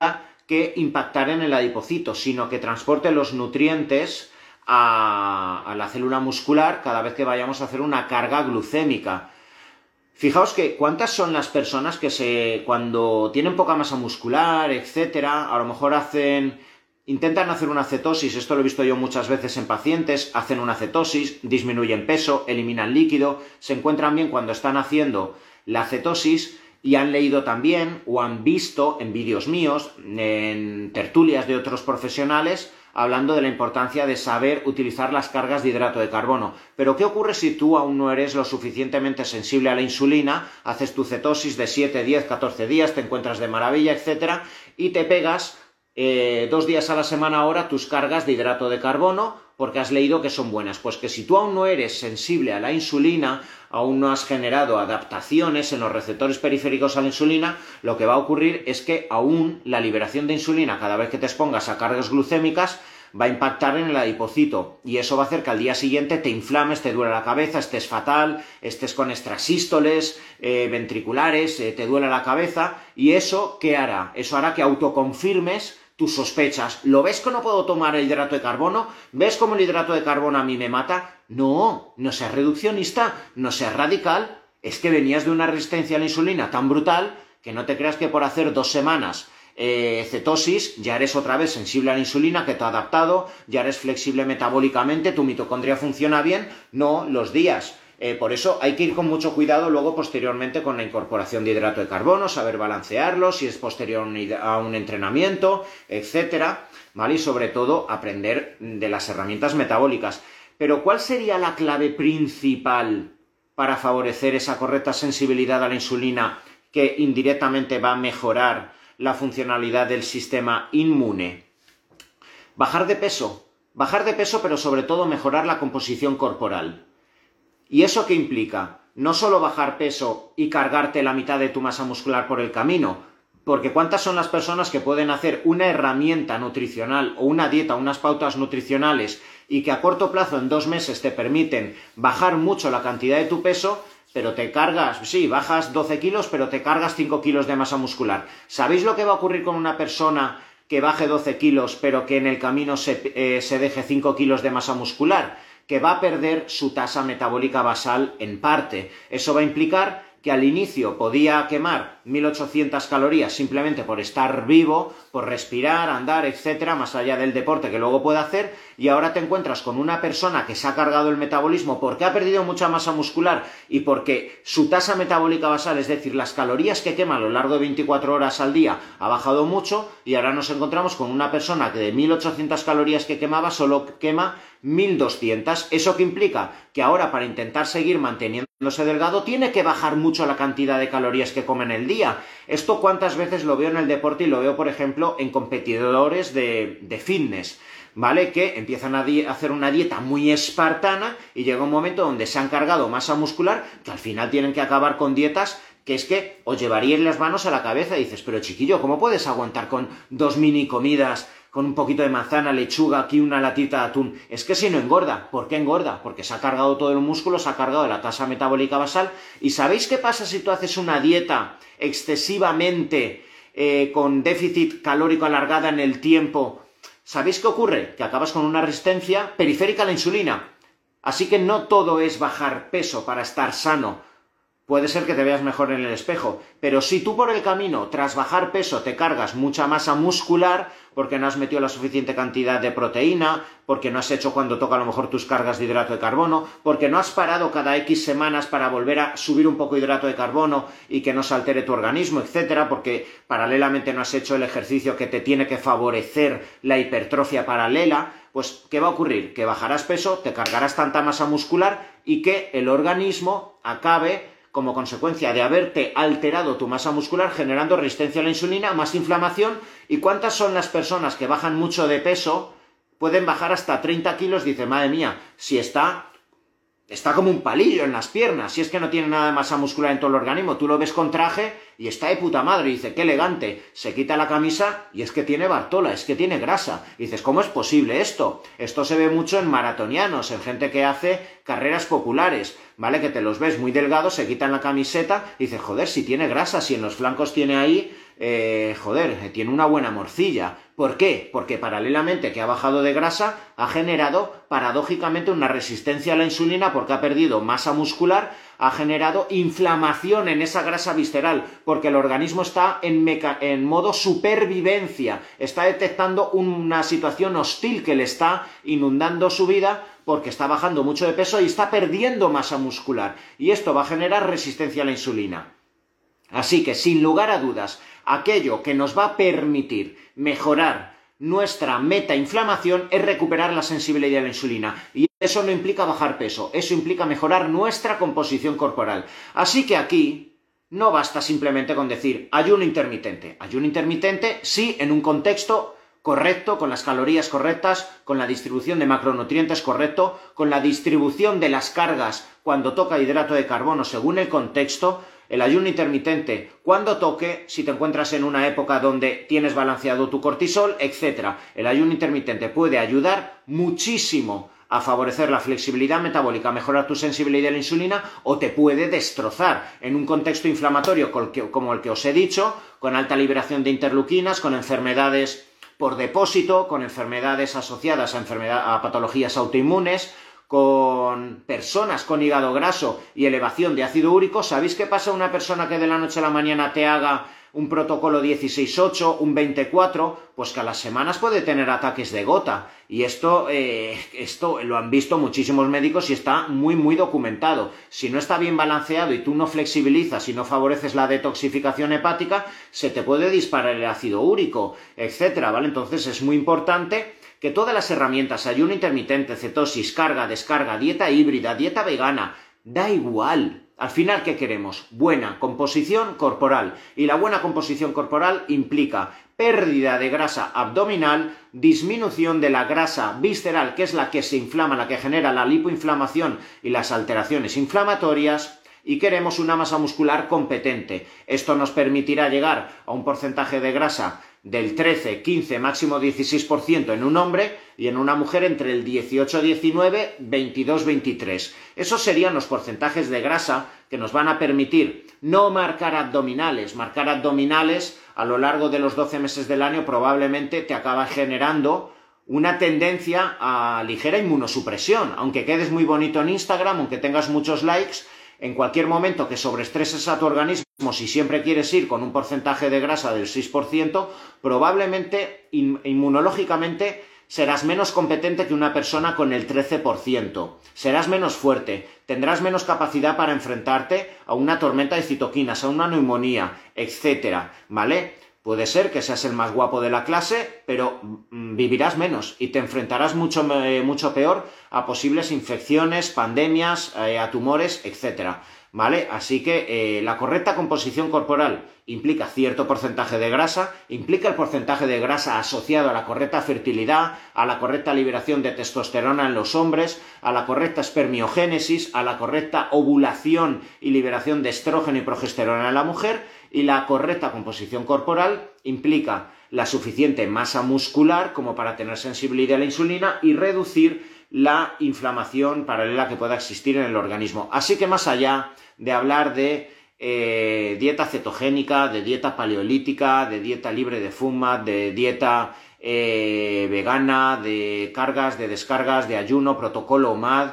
que impactar en el adipocito, sino que transporte los nutrientes a, la célula muscular cada vez que vayamos a hacer una carga glucémica. Fijaos que cuántas son las personas que se cuando tienen poca masa muscular, etcétera, a lo mejor hacen intentan hacer una cetosis, esto lo he visto yo muchas veces en pacientes, hacen una cetosis, disminuyen peso, eliminan líquido, se encuentran bien cuando están haciendo la cetosis y han leído también o han visto en vídeos míos, en tertulias de otros profesionales, hablando de la importancia de saber utilizar las cargas de hidrato de carbono. Pero ¿qué ocurre si tú aún no eres lo suficientemente sensible a la insulina, haces tu cetosis de 7, 10, 14 días, te encuentras de maravilla, etcétera, y te pegas eh, dos días a la semana ahora tus cargas de hidrato de carbono porque has leído que son buenas. Pues que si tú aún no eres sensible a la insulina, aún no has generado adaptaciones en los receptores periféricos a la insulina, lo que va a ocurrir es que aún la liberación de insulina cada vez que te expongas a cargas glucémicas va a impactar en el adipocito y eso va a hacer que al día siguiente te inflames, te duele la cabeza, estés fatal, estés con extrasístoles eh, ventriculares, eh, te duele la cabeza y eso ¿qué hará? Eso hará que autoconfirmes tus sospechas. ¿Lo ves que no puedo tomar el hidrato de carbono? ¿Ves cómo el hidrato de carbono a mí me mata? No, no seas reduccionista, no seas radical. Es que venías de una resistencia a la insulina tan brutal que no te creas que por hacer dos semanas eh, cetosis, ya eres otra vez sensible a la insulina, que te ha adaptado, ya eres flexible metabólicamente, tu mitocondria funciona bien, no los días. Eh, por eso hay que ir con mucho cuidado luego posteriormente con la incorporación de hidrato de carbono, saber balancearlo, si es posterior a un entrenamiento, etcétera, ¿vale? Y sobre todo aprender de las herramientas metabólicas. Pero ¿cuál sería la clave principal para favorecer esa correcta sensibilidad a la insulina que indirectamente va a mejorar la funcionalidad del sistema inmune? Bajar de peso, bajar de peso pero sobre todo mejorar la composición corporal. ¿Y eso qué implica? No solo bajar peso y cargarte la mitad de tu masa muscular por el camino, porque ¿cuántas son las personas que pueden hacer una herramienta nutricional o una dieta, unas pautas nutricionales y que a corto plazo, en dos meses, te permiten bajar mucho la cantidad de tu peso, pero te cargas, sí, bajas 12 kilos, pero te cargas 5 kilos de masa muscular. ¿Sabéis lo que va a ocurrir con una persona que baje 12 kilos, pero que en el camino se, eh, se deje 5 kilos de masa muscular? Que va a perder su tasa metabólica basal en parte. Eso va a implicar que al inicio podía quemar 1800 calorías simplemente por estar vivo, por respirar, andar, etcétera, más allá del deporte que luego puede hacer, y ahora te encuentras con una persona que se ha cargado el metabolismo porque ha perdido mucha masa muscular y porque su tasa metabólica basal, es decir, las calorías que quema a lo largo de 24 horas al día, ha bajado mucho, y ahora nos encontramos con una persona que de 1800 calorías que quemaba solo quema 1200. ¿Eso qué implica? Que ahora para intentar seguir manteniéndose delgado tiene que bajar mucho la cantidad de calorías que come en el día. Esto cuántas veces lo veo en el deporte y lo veo, por ejemplo, en competidores de, de fitness. ¿Vale? Que empiezan a, a, hacer una dieta muy espartana y llega un momento donde se han cargado masa muscular que al final tienen que acabar con dietas que es que os llevaríais las manos a la cabeza y dices, pero chiquillo, ¿cómo puedes aguantar con dos mini comidas con un poquito de manzana, lechuga, aquí una latita de atún. Es que si no engorda. ¿Por qué engorda? Porque se ha cargado todo el músculo, se ha cargado la tasa metabólica basal. ¿Y sabéis qué pasa si tú haces una dieta excesivamente eh, con déficit calórico alargada en el tiempo? ¿Sabéis qué ocurre? Que acabas con una resistencia periférica a la insulina. Así que no todo es bajar peso para estar sano puede ser que te veas mejor en el espejo. Pero si tú por el camino, tras bajar peso, te cargas mucha masa muscular, porque no has metido la suficiente cantidad de proteína, porque no has hecho cuando toca a lo mejor tus cargas de hidrato de carbono, porque no has parado cada X semanas para volver a subir un poco hidrato de carbono y que no se altere tu organismo, etcétera, porque paralelamente no has hecho el ejercicio que te tiene que favorecer la hipertrofia paralela, pues ¿qué va a ocurrir? Que bajarás peso, te cargarás tanta masa muscular y que el organismo acabe como consecuencia de haberte alterado tu masa muscular generando resistencia a la insulina, más inflamación. ¿Y cuántas son las personas que bajan mucho de peso pueden bajar hasta 30 kilos, dice, madre mía, si está está como un palillo en las piernas, si es que no tiene nada de masa muscular en todo el organismo, tú lo ves con traje y está de puta madre, y dice, qué elegante, se quita la camisa y es que tiene Bartola, es que tiene grasa, y dices, ¿cómo es posible esto? Esto se ve mucho en maratonianos, en gente que hace carreras populares, ¿vale? Que te los ves muy delgados, se quitan la camiseta y dices, joder, si tiene grasa, si en los flancos tiene ahí eh, joder, tiene una buena morcilla. ¿Por qué? Porque paralelamente que ha bajado de grasa, ha generado paradójicamente una resistencia a la insulina porque ha perdido masa muscular, ha generado inflamación en esa grasa visceral, porque el organismo está en, en modo supervivencia, está detectando una situación hostil que le está inundando su vida porque está bajando mucho de peso y está perdiendo masa muscular. Y esto va a generar resistencia a la insulina. Así que, sin lugar a dudas, aquello que nos va a permitir mejorar nuestra meta inflamación es recuperar la sensibilidad a la insulina. Y eso no implica bajar peso, eso implica mejorar nuestra composición corporal. Así que aquí no basta simplemente con decir ayuno intermitente. Ayuno intermitente sí en un contexto correcto, con las calorías correctas, con la distribución de macronutrientes correcto, con la distribución de las cargas cuando toca hidrato de carbono según el contexto, el ayuno intermitente, cuando toque, si te encuentras en una época donde tienes balanceado tu cortisol, etc. El ayuno intermitente puede ayudar muchísimo a favorecer la flexibilidad metabólica, mejorar tu sensibilidad a la insulina o te puede destrozar en un contexto inflamatorio como el que os he dicho, con alta liberación de interleuquinas, con enfermedades por depósito, con enfermedades asociadas a, a patologías autoinmunes, con personas con hígado graso y elevación de ácido úrico, ¿sabéis qué pasa una persona que de la noche a la mañana te haga un protocolo 16-8, un 24, pues que a las semanas puede tener ataques de gota. Y esto, eh, esto lo han visto muchísimos médicos y está muy, muy documentado. Si no está bien balanceado y tú no flexibilizas y no favoreces la detoxificación hepática, se te puede disparar el ácido úrico, etcétera, ¿vale? Entonces es muy importante que todas las herramientas, ayuno intermitente, cetosis, carga, descarga, dieta híbrida, dieta vegana, da igual. Al final, ¿qué queremos? Buena composición corporal. Y la buena composición corporal implica pérdida de grasa abdominal, disminución de la grasa visceral, que es la que se inflama, la que genera la lipoinflamación y las alteraciones inflamatorias, y queremos una masa muscular competente. Esto nos permitirá llegar a un porcentaje de grasa del 13, 15, máximo 16% en un hombre y en una mujer entre el 18, 19, 22, 23. Esos serían los porcentajes de grasa que nos van a permitir no marcar abdominales. Marcar abdominales a lo largo de los 12 meses del año probablemente te acaba generando una tendencia a ligera inmunosupresión. Aunque quedes muy bonito en Instagram, aunque tengas muchos likes, en cualquier momento que sobreestreses a tu organismo, si siempre quieres ir con un porcentaje de grasa del 6%, probablemente inmunológicamente serás menos competente que una persona con el 13%, serás menos fuerte, tendrás menos capacidad para enfrentarte a una tormenta de citoquinas, a una neumonía, etcétera, ¿vale? Puede ser que seas el más guapo de la clase, pero mm, vivirás menos y te enfrentarás mucho, eh, mucho peor a posibles infecciones, pandemias, eh, a tumores, etcétera. ¿Vale? Así que eh, la correcta composición corporal implica cierto porcentaje de grasa, implica el porcentaje de grasa asociado a la correcta fertilidad, a la correcta liberación de testosterona en los hombres, a la correcta espermiogénesis, a la correcta ovulación y liberación de estrógeno y progesterona en la mujer, y la correcta composición corporal implica la suficiente masa muscular como para tener sensibilidad a la insulina y reducir la inflamación paralela que pueda existir en el organismo. Así que más allá de hablar de eh, dieta cetogénica, de dieta paleolítica, de dieta libre de fuma, de dieta eh, vegana, de cargas, de descargas, de ayuno, protocolo MAD,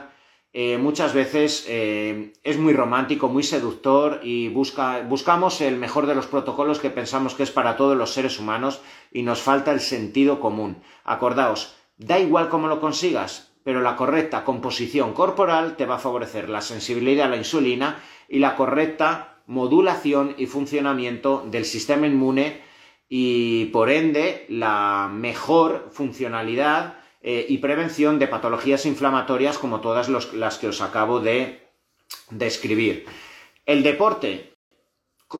eh, muchas veces es muy romántico, muy seductor y buscamos el mejor de los protocolos que pensamos que es para todos los seres humanos y nos falta el sentido común. Acordaos, da igual cómo lo consigas, pero la correcta composición corporal te va a favorecer la sensibilidad a la insulina y la correcta modulación y funcionamiento del sistema inmune y por ende la mejor funcionalidad eh, y prevención de patologías inflamatorias como todas las que os acabo de describir. El deporte,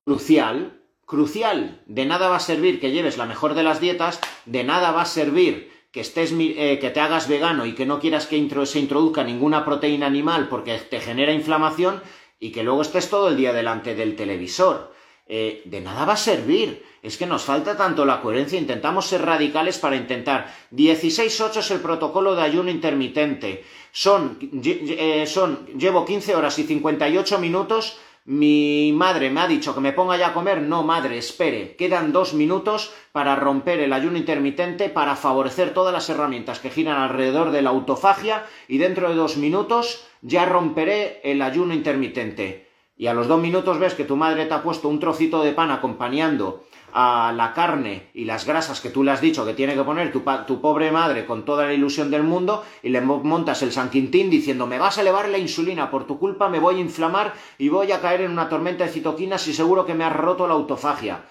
crucial, crucial, de nada va a servir que lleves la mejor de las dietas, de nada va a servir que, estés, eh, que te hagas vegano y que no quieras que se introduzca ninguna proteína animal porque te genera inflamación y que luego estés todo el día delante del televisor. Eh, de nada va a servir. Es que nos falta tanto la coherencia, intentamos ser radicales para intentar. 16.8 es el protocolo de ayuno intermitente. Son, eh, son, llevo 15 horas y 58 minutos mi madre me ha dicho que me ponga ya a comer. No, madre, espere. Quedan dos minutos para romper el ayuno intermitente, para favorecer todas las herramientas que giran alrededor de la autofagia y dentro de dos minutos ya romperé el ayuno intermitente. Y a los dos minutos ves que tu madre te ha puesto un trocito de pan acompañando a la carne y las grasas que tú le has dicho que tiene que poner tu, pobre madre con toda la ilusión del mundo y le montas el San Quintín diciendo me vas a elevar la insulina, por tu culpa me voy a inflamar y voy a caer en una tormenta de citoquinas y seguro que me has roto la autofagia.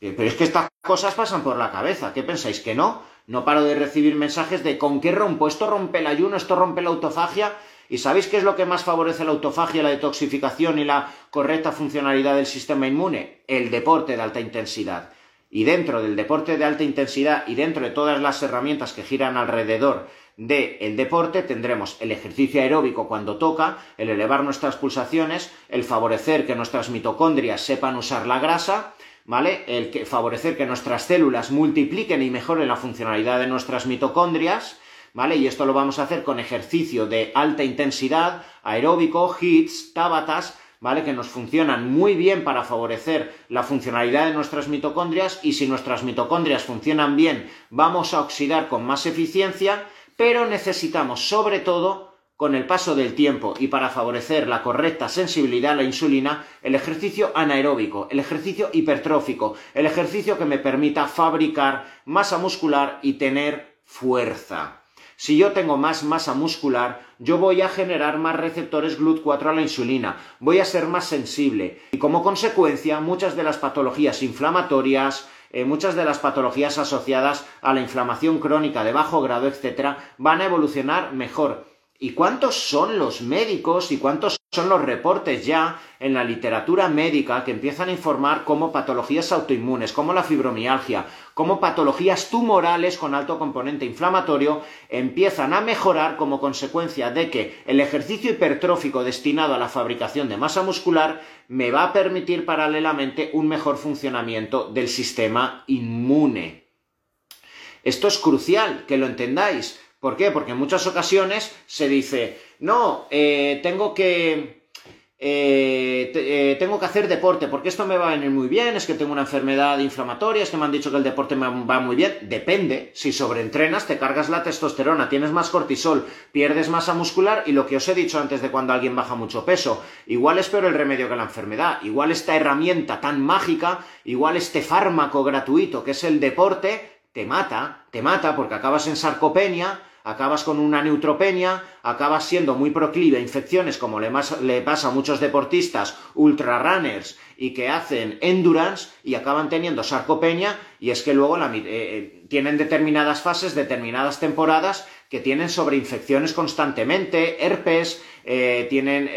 Eh, pero es que estas cosas pasan por la cabeza, ¿qué pensáis que no? No paro de recibir mensajes de ¿con qué rompo? Esto rompe el ayuno, esto rompe la autofagia ¿Y sabéis qué es lo que más favorece la autofagia, la detoxificación y la correcta funcionalidad del sistema inmune? El deporte de alta intensidad. Y dentro del deporte de alta intensidad y dentro de todas las herramientas que giran alrededor del deporte tendremos el ejercicio aeróbico cuando toca, el elevar nuestras pulsaciones, el favorecer que nuestras mitocondrias sepan usar la grasa, ¿vale? El que, favorecer que nuestras células multipliquen y mejoren la funcionalidad de nuestras mitocondrias, ¿vale? Y esto lo vamos a hacer con ejercicio de alta intensidad, aeróbico, hits, tabatas, ¿vale? Que nos funcionan muy bien para favorecer la funcionalidad de nuestras mitocondrias y si nuestras mitocondrias funcionan bien, vamos a oxidar con más eficiencia, pero necesitamos sobre todo con el paso del tiempo y para favorecer la correcta sensibilidad a la insulina, el ejercicio anaeróbico, el ejercicio hipertrófico, el ejercicio que me permita fabricar masa muscular y tener fuerza. Si yo tengo más masa muscular, yo voy a generar más receptores GLUT4 a la insulina, voy a ser más sensible y como consecuencia muchas de las patologías inflamatorias, eh, muchas de las patologías asociadas a la inflamación crónica de bajo grado, etcétera, van a evolucionar mejor. ¿Y cuántos son los médicos y cuántos son los reportes ya en la literatura médica que empiezan a informar cómo patologías autoinmunes, como la fibromialgia, como patologías tumorales con alto componente inflamatorio empiezan a mejorar como consecuencia de que el ejercicio hipertrófico destinado a la fabricación de masa muscular me va a permitir paralelamente un mejor funcionamiento del sistema inmune. Esto es crucial que lo entendáis. ¿Por qué? Porque en muchas ocasiones se dice, no, eh, tengo que... Eh, eh, tengo que hacer deporte porque esto me va a venir muy bien, es que tengo una enfermedad inflamatoria, es que me han dicho que el deporte me va muy bien. Depende, si sobreentrenas te cargas la testosterona, tienes más cortisol, pierdes masa muscular y lo que os he dicho antes de cuando alguien baja mucho peso, igual es peor el remedio que la enfermedad, igual esta herramienta tan mágica, igual este fármaco gratuito que es el deporte, te mata, te mata porque acabas en sarcopenia, acabas con una neutropenia, acabas siendo muy proclive a infecciones como le, pasa a muchos deportistas ultra runners y que hacen endurance y acaban teniendo sarcopenia y es que luego eh, eh, tienen determinadas fases, determinadas temporadas que tienen sobreinfecciones constantemente, herpes, eh, tienen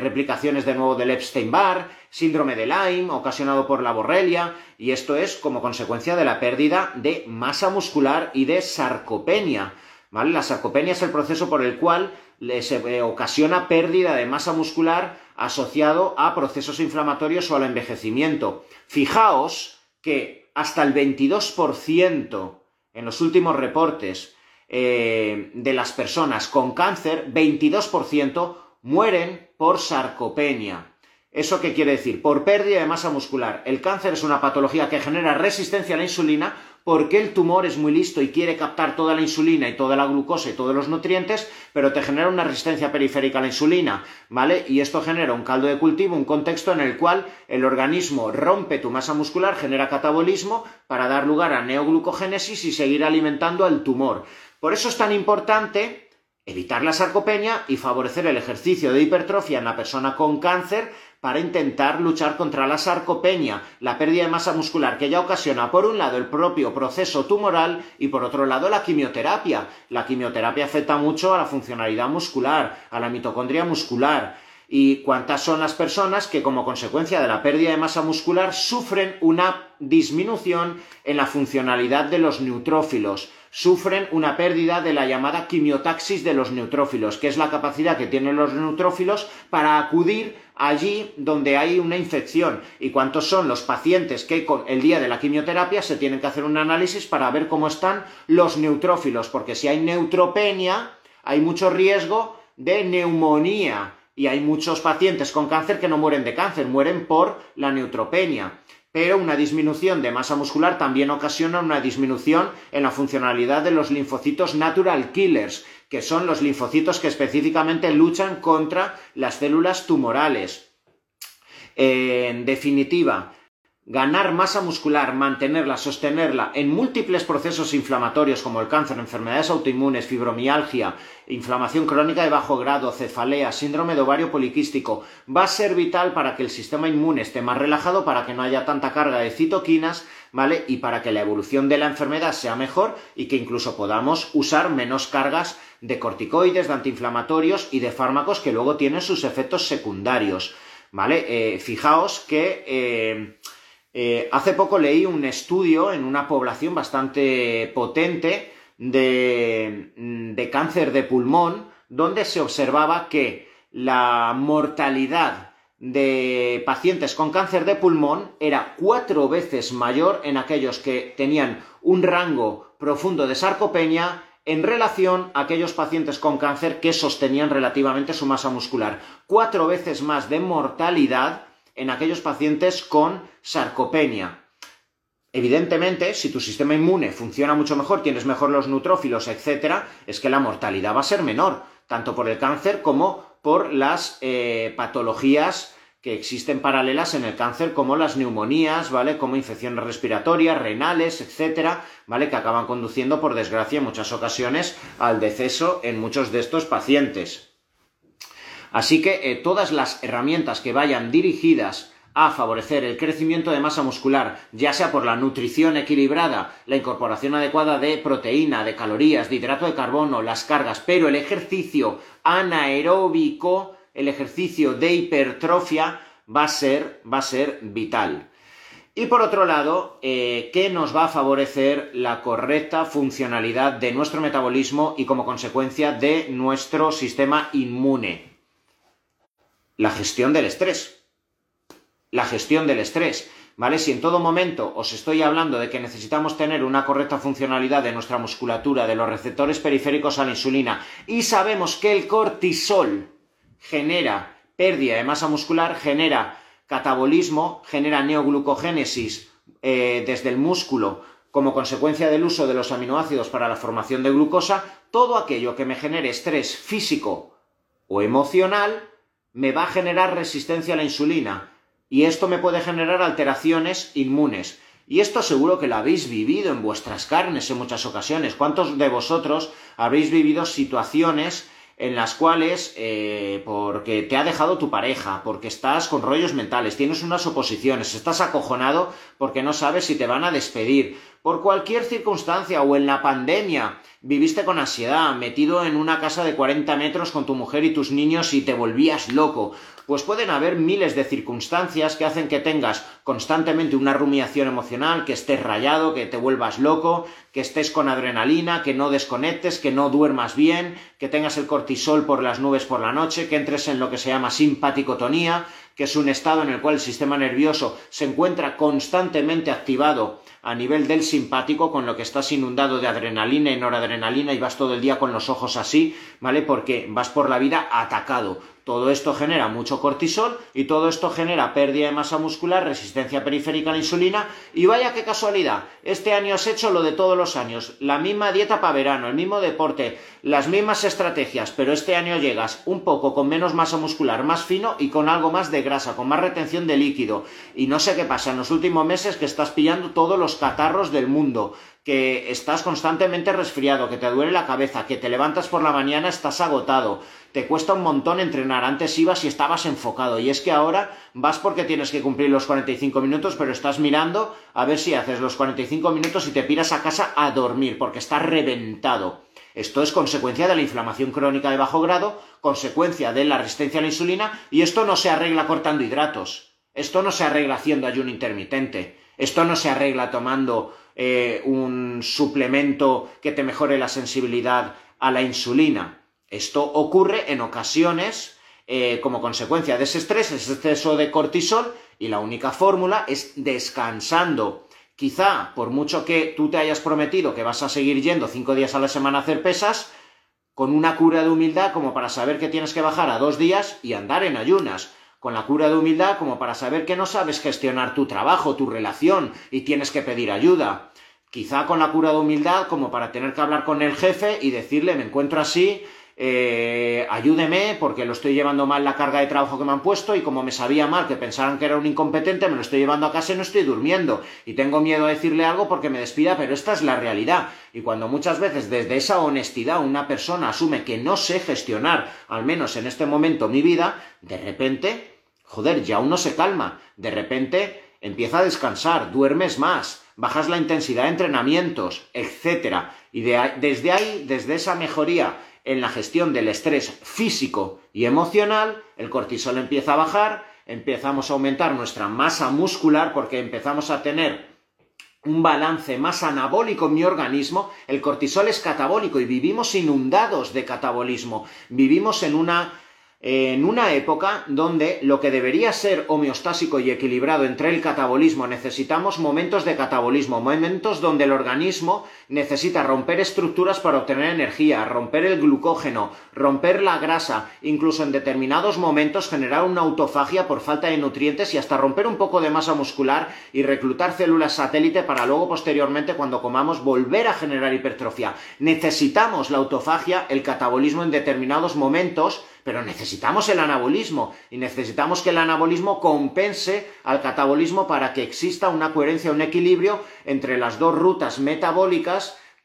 replicaciones de nuevo del Epstein-Barr, síndrome de Lyme ocasionado por la borrelia y esto es como consecuencia de la pérdida de masa muscular y de sarcopenia. La sarcopenia es el proceso por el cual se eh, ocasiona pérdida de masa muscular asociado a procesos inflamatorios o al envejecimiento. Fijaos que hasta el 22% en los últimos reportes eh, de las personas con cáncer, 22% mueren por sarcopenia. ¿Eso qué quiere decir? Por pérdida de masa muscular. El cáncer es una patología que genera resistencia a la insulina porque el tumor es muy listo y quiere captar toda la insulina y toda la glucosa y todos los nutrientes, pero te genera una resistencia periférica a la insulina, ¿vale? Y esto genera un caldo de cultivo, un contexto en el cual el organismo rompe tu masa muscular, genera catabolismo para dar lugar a neoglucogénesis y seguir alimentando al tumor. Por eso es tan importante evitar la sarcopenia y favorecer el ejercicio de hipertrofia en la persona con cáncer para intentar luchar contra la sarcopenia, la pérdida de masa muscular que ya ocasiona por un lado el propio proceso tumoral y por otro lado la quimioterapia. La quimioterapia afecta mucho a la funcionalidad muscular, a la mitocondria muscular. ¿Y cuántas son las personas que como consecuencia de la pérdida de masa muscular sufren una disminución en la funcionalidad de los neutrófilos? Sufren una pérdida de la llamada quimiotaxis de los neutrófilos, que es la capacidad que tienen los neutrófilos para acudir allí donde hay una infección. ¿Y cuántos son los pacientes que el día de la quimioterapia se tienen que hacer un análisis para ver cómo están los neutrófilos? Porque si hay neutropenia, hay mucho riesgo de neumonía y hay muchos pacientes con cáncer que no mueren de cáncer, mueren por la neutropenia. Pero una disminución de masa muscular también ocasiona una disminución en la funcionalidad de los linfocitos natural killers, que son los linfocitos que específicamente luchan contra las células tumorales. En definitiva, ganar masa muscular, mantenerla, sostenerla en múltiples procesos inflamatorios como el cáncer, enfermedades autoinmunes, fibromialgia, inflamación crónica de bajo grado, cefalea, síndrome de ovario poliquístico, va a ser vital para que el sistema inmune esté más relajado, para que no haya tanta carga de citoquinas, ¿vale? Y para que la evolución de la enfermedad sea mejor y que incluso podamos usar menos cargas de corticoides, de antiinflamatorios y de fármacos que luego tienen sus efectos secundarios, ¿vale? Eh, fijaos que... Eh, eh, hace poco leí un estudio en una población bastante potente de, de cáncer de pulmón, donde se observaba que la mortalidad de pacientes con cáncer de pulmón era cuatro veces mayor en aquellos que tenían un rango profundo de sarcopenia en relación a aquellos pacientes con cáncer que sostenían relativamente su masa muscular. Cuatro veces más de mortalidad en aquellos pacientes con sarcopenia. Evidentemente, si tu sistema inmune funciona mucho mejor, tienes mejor los neutrófilos, etc., es que la mortalidad va a ser menor, tanto por el cáncer como por las eh, patologías que existen paralelas en el cáncer, como las neumonías, ¿vale? Como infecciones respiratorias, renales, etcétera, ¿vale? Que acaban conduciendo, por desgracia, en muchas ocasiones al deceso en muchos de estos pacientes. Así que eh, todas las herramientas que vayan dirigidas a favorecer el crecimiento de masa muscular, ya sea por la nutrición equilibrada, la incorporación adecuada de proteína, de calorías, de hidrato de carbono, las cargas, pero el ejercicio anaeróbico, el ejercicio de hipertrofia, va a ser, va a ser vital. Y por otro lado, eh, ¿qué nos va a favorecer la correcta funcionalidad de nuestro metabolismo y como consecuencia de nuestro sistema inmune? la gestión del estrés. La gestión del estrés. ¿Vale? Si en todo momento os estoy hablando de que necesitamos tener una correcta funcionalidad de nuestra musculatura, de los receptores periféricos a la insulina, y sabemos que el cortisol genera pérdida de masa muscular, genera catabolismo, genera neoglucogénesis eh, desde el músculo como consecuencia del uso de los aminoácidos para la formación de glucosa, todo aquello que me genere estrés físico o emocional me va a generar resistencia a la insulina y esto me puede generar alteraciones inmunes. Y esto seguro que lo habéis vivido en vuestras carnes en muchas ocasiones. ¿Cuántos de vosotros habéis vivido situaciones en las cuales, eh, porque te ha dejado tu pareja, porque estás con rollos mentales, tienes unas oposiciones, estás acojonado porque no sabes si te van a despedir, por cualquier circunstancia o en la pandemia, viviste con ansiedad, metido en una casa de 40 metros con tu mujer y tus niños y te volvías loco, pues pueden haber miles de circunstancias que hacen que tengas constantemente una rumiación emocional, que estés rayado, que te vuelvas loco, que estés con adrenalina, que no desconectes, que no duermas bien, que tengas el cortisol por las nubes por la noche, que entres en lo que se llama simpaticotonía, que es un estado en el cual el sistema nervioso se encuentra constantemente activado a nivel del simpático, con lo que estás inundado de adrenalina y noradrenalina y vas todo el día con los ojos así, ¿vale? Porque vas por la vida atacado. Todo esto genera mucho cortisol y todo esto genera pérdida de masa muscular, resistencia periférica a la insulina. Y vaya qué casualidad, este año has hecho lo de todos los años, la misma dieta para verano, el mismo deporte, las mismas estrategias, pero este año llegas un poco con menos masa muscular, más fino y con algo más de grasa, con más retención de líquido. Y no sé qué pasa en los últimos meses que estás pillando todos los catarros del mundo, que estás constantemente resfriado, que te duele la cabeza, que te levantas por la mañana, estás agotado, te cuesta un montón entrenar, antes ibas y estabas enfocado, y es que ahora vas porque tienes que cumplir los 45 minutos, pero estás mirando a ver si haces los 45 minutos y te piras a casa a dormir, porque estás reventado. Esto es consecuencia de la inflamación crónica de bajo grado, consecuencia de la resistencia a la insulina, y esto no se arregla cortando hidratos, esto no se arregla haciendo ayuno intermitente, esto no se arregla tomando eh, un suplemento que te mejore la sensibilidad a la insulina. Esto ocurre en ocasiones eh, como consecuencia de ese estrés, ese exceso de cortisol, y la única fórmula es descansando. Quizá, por mucho que tú te hayas prometido que vas a seguir yendo cinco días a la semana a hacer pesas, con una cura de humildad como para saber que tienes que bajar a dos días y andar en ayunas con la cura de humildad como para saber que no sabes gestionar tu trabajo, tu relación y tienes que pedir ayuda. Quizá con la cura de humildad como para tener que hablar con el jefe y decirle me encuentro así, eh, ayúdeme porque lo estoy llevando mal la carga de trabajo que me han puesto y como me sabía mal que pensaran que era un incompetente, me lo estoy llevando a casa y no estoy durmiendo y tengo miedo a decirle algo porque me despida, pero esta es la realidad. Y cuando muchas veces desde esa honestidad una persona asume que no sé gestionar, al menos en este momento, mi vida, de repente, joder, ya uno se calma, de repente empieza a descansar, duermes más, bajas la intensidad de entrenamientos, etcétera. Y desde ahí, desde esa mejoría en la gestión del estrés físico y emocional, el cortisol empieza a bajar, empezamos a aumentar nuestra masa muscular porque empezamos a tener un balance más anabólico en mi organismo, el cortisol es catabólico y vivimos inundados de catabolismo, vivimos en una en una época donde lo que debería ser homeostásico y equilibrado entre el catabolismo, necesitamos momentos de catabolismo, momentos donde el organismo necesita romper estructuras para obtener energía, romper el glucógeno, romper la grasa, incluso en determinados momentos generar una autofagia por falta de nutrientes y hasta romper un poco de masa muscular y reclutar células satélite para luego posteriormente cuando comamos volver a generar hipertrofia. Necesitamos la autofagia, el catabolismo en determinados momentos pero necesitamos el anabolismo y necesitamos que el anabolismo compense al catabolismo para que exista una coherencia, un equilibrio entre las dos rutas metabólicas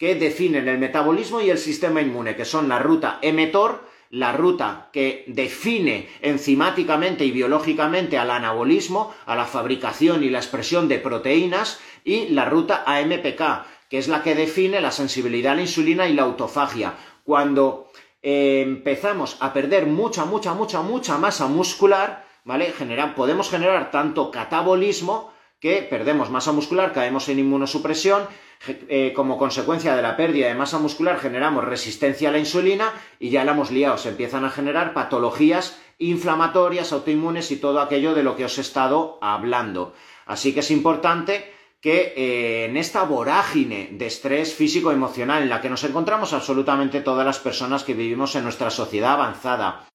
que definen el metabolismo y el sistema inmune, que son la ruta mTOR, la ruta que define enzimáticamente y biológicamente al anabolismo, a la fabricación y la expresión de proteínas, y la ruta AMPK, que es la que define la sensibilidad a la insulina y la autofagia. Cuando empezamos a perder mucha, mucha, mucha, mucha masa muscular, ¿vale? podemos generar tanto catabolismo que perdemos masa muscular, caemos en inmunosupresión, eh, como consecuencia de la pérdida de masa muscular generamos resistencia a la insulina y ya la hemos liado, se empiezan a generar patologías inflamatorias, autoinmunes y todo aquello de lo que os he estado hablando. Así que es importante que eh, en esta vorágine de estrés físico-emocional en la que nos encontramos absolutamente todas las personas que vivimos en nuestra sociedad avanzada,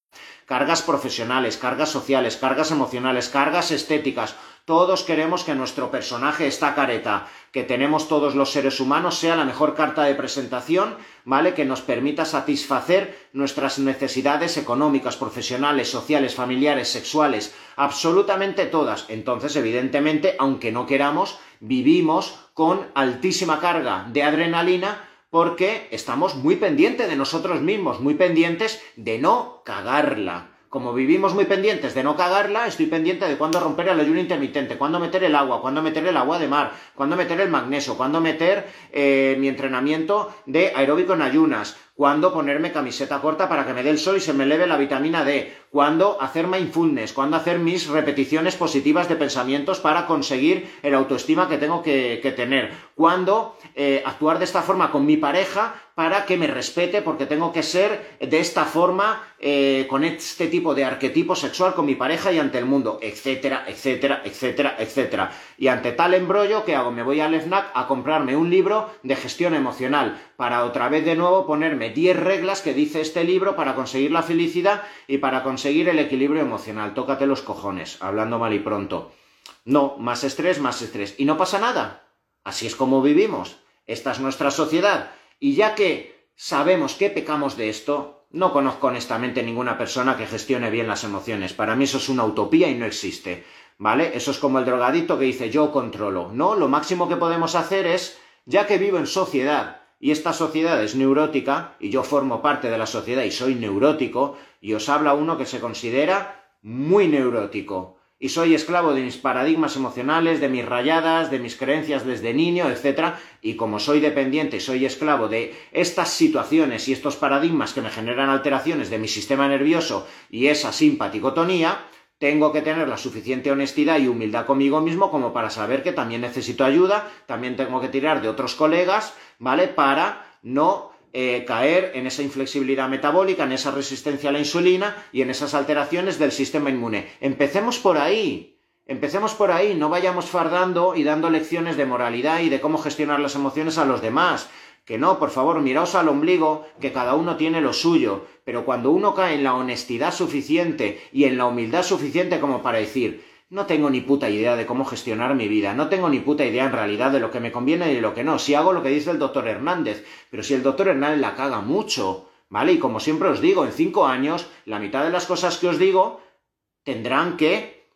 cargas profesionales, cargas sociales, cargas emocionales, cargas estéticas, todos queremos que nuestro personaje, esta careta que tenemos todos los seres humanos, sea la mejor carta de presentación, ¿vale? Que nos permita satisfacer nuestras necesidades económicas, profesionales, sociales, familiares, sexuales, absolutamente todas. Entonces, evidentemente, aunque no queramos, vivimos con altísima carga de adrenalina porque estamos muy pendientes de nosotros mismos, muy pendientes de no cagarla como vivimos muy pendientes de no cagarla, estoy pendiente de cuándo romper el ayuno intermitente, cuándo meter el agua, cuándo meter el agua de mar, cuándo meter el magnesio, cuándo meter eh, mi entrenamiento de aeróbico en ayunas, cuándo ponerme camiseta corta para que me dé el sol y se me eleve la vitamina D, cuándo hacer mindfulness, cuándo hacer mis repeticiones positivas de pensamientos para conseguir el autoestima que tengo que, tener, cuándo eh, actuar de esta forma con mi pareja para que me respete porque tengo que ser de esta forma eh, con este tipo de arquetipo sexual con mi pareja y ante el mundo, etcétera, etcétera, etcétera, etcétera. Y ante tal embrollo, ¿qué hago? Me voy al FNAC a comprarme un libro de gestión emocional para otra vez de nuevo ponerme 10 reglas que dice este libro para conseguir la felicidad y para conseguir el equilibrio emocional. Tócate los cojones, hablando mal y pronto. No, más estrés, más estrés. Y no pasa nada. Así es como vivimos. Esta es nuestra sociedad y ya que sabemos que pecamos de esto, no conozco honestamente ninguna persona que gestione bien las emociones. Para mí eso es una utopía y no existe. ¿Vale? Eso es como el drogadito que dice yo controlo. No, lo máximo que podemos hacer es, ya que vivo en sociedad y esta sociedad es neurótica, y yo formo parte de la sociedad y soy neurótico, y os habla uno que se considera muy neurótico y soy esclavo de mis paradigmas emocionales, de mis rayadas, de mis creencias desde niño, etc. Y como soy dependiente y soy esclavo de estas situaciones y estos paradigmas que me generan alteraciones de mi sistema nervioso y esa simpaticotonía, tengo que tener la suficiente honestidad y humildad conmigo mismo como para saber que también necesito ayuda, también tengo que tirar de otros colegas, ¿vale? Para no eh, caer en esa inflexibilidad metabólica, en esa resistencia a la insulina y en esas alteraciones del sistema inmune. Empecemos por ahí. Empecemos por ahí, no vayamos fardando y dando lecciones de moralidad y de cómo gestionar las emociones a los demás. Que no, por favor, miraos al ombligo, que cada uno tiene lo suyo, pero cuando uno cae en la honestidad suficiente y en la humildad suficiente como para decir, no tengo ni puta idea de cómo gestionar mi vida, no tengo ni puta idea en realidad de lo que me conviene y de lo que no, si hago lo que dice el doctor Hernández, pero si el doctor Hernández la caga mucho, ¿vale? Y como siempre os digo, en cinco años, la mitad de las cosas que os digo tendrán que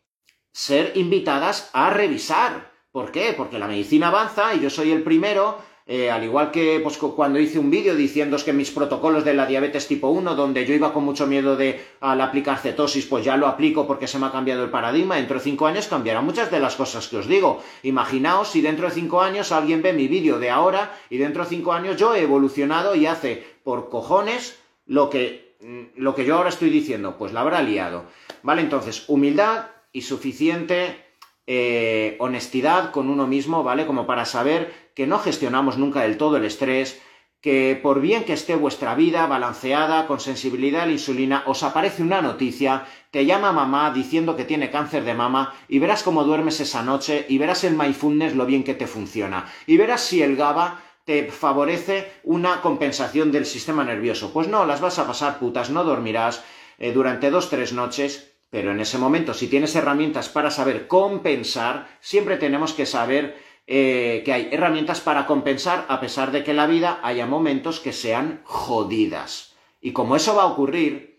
ser invitadas a revisar. ¿Por qué? Porque la medicina avanza y yo soy el primero eh, al igual que pues, cuando hice un vídeo diciendo que mis protocolos de la diabetes tipo 1, donde yo iba con mucho miedo de al aplicar cetosis, pues ya lo aplico porque se me ha cambiado el paradigma. Dentro de cinco años cambiarán muchas de las cosas que os digo. Imaginaos si dentro de cinco años alguien ve mi vídeo de ahora y dentro de cinco años yo he evolucionado y hace por cojones lo que, mm, lo que yo ahora estoy diciendo. Pues la habrá liado. ¿Vale? Entonces, humildad y suficiente eh, honestidad con uno mismo, ¿vale? Como para saber que no gestionamos nunca del todo el estrés, que por bien que esté vuestra vida balanceada, con sensibilidad a la insulina, os aparece una noticia, te llama mamá diciendo que tiene cáncer de mama y verás cómo duermes esa noche y verás el mindfulness lo bien que te funciona y verás si el GABA te favorece una compensación del sistema nervioso. Pues no, las vas a pasar putas, no dormirás eh, durante dos, tres noches pero en ese momento, si tienes herramientas para saber compensar, siempre tenemos que saber eh, que hay herramientas para compensar a pesar de que en la vida haya momentos que sean jodidas. Y como eso va a ocurrir,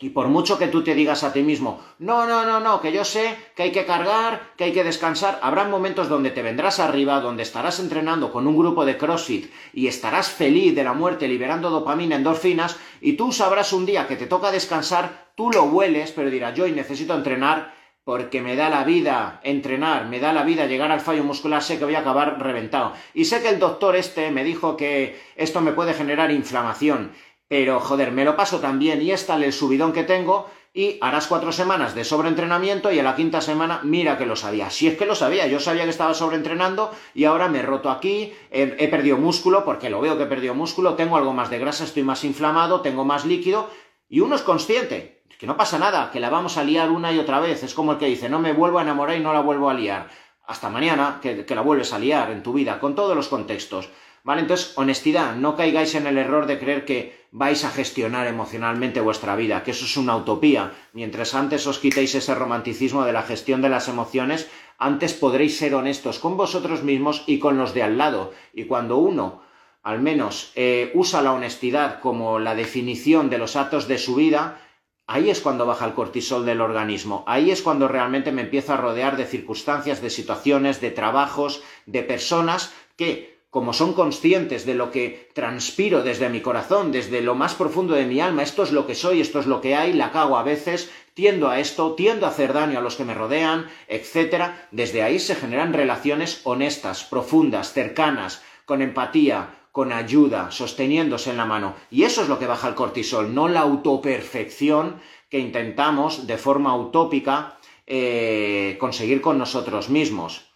y por mucho que tú te digas a ti mismo, no, no, no, no, que yo sé que hay que cargar, que hay que descansar, habrá momentos donde te vendrás arriba, donde estarás entrenando con un grupo de CrossFit y estarás feliz de la muerte liberando dopamina, endorfinas, y tú sabrás un día que te toca descansar, tú lo hueles, pero dirás, yo necesito entrenar porque me da la vida entrenar, me da la vida llegar al fallo muscular, sé que voy a acabar reventado. Y sé que el doctor este me dijo que esto me puede generar inflamación pero joder, me lo paso también y es tal el subidón que tengo y harás cuatro semanas de sobreentrenamiento y a la quinta semana mira que lo sabía. Si es que lo sabía, yo sabía que estaba sobreentrenando y ahora me he roto aquí, he, he perdido músculo porque lo veo que he perdido músculo, tengo algo más de grasa, estoy más inflamado, tengo más líquido y uno es consciente. Que no pasa nada, que la vamos a liar una y otra vez. Es como el que dice, no me vuelvo a enamorar y no la vuelvo a liar. Hasta mañana, que, la vuelves a liar en tu vida, con todos los contextos. ¿Vale? Entonces, honestidad, no caigáis en el error de creer que vais a gestionar emocionalmente vuestra vida, que eso es una utopía. Mientras antes os quitéis ese romanticismo de la gestión de las emociones, antes podréis ser honestos con vosotros mismos y con los de al lado. Y cuando uno, al menos, eh, usa la honestidad como la definición de los actos de su vida, Ahí es cuando baja el cortisol del organismo, ahí es cuando realmente me empiezo a rodear de circunstancias, de situaciones, de trabajos, de personas que como son conscientes de lo que transpiro desde mi corazón, desde lo más profundo de mi alma, esto es lo que soy, esto es lo que hay, la cago a veces, tiendo a esto, tiendo a hacer daño a los que me rodean, etc. Desde ahí se generan relaciones honestas, profundas, cercanas, con empatía, con ayuda, sosteniéndose en la mano. Y eso es lo que baja el cortisol, no la autoperfección que intentamos de forma utópica eh, conseguir con nosotros mismos.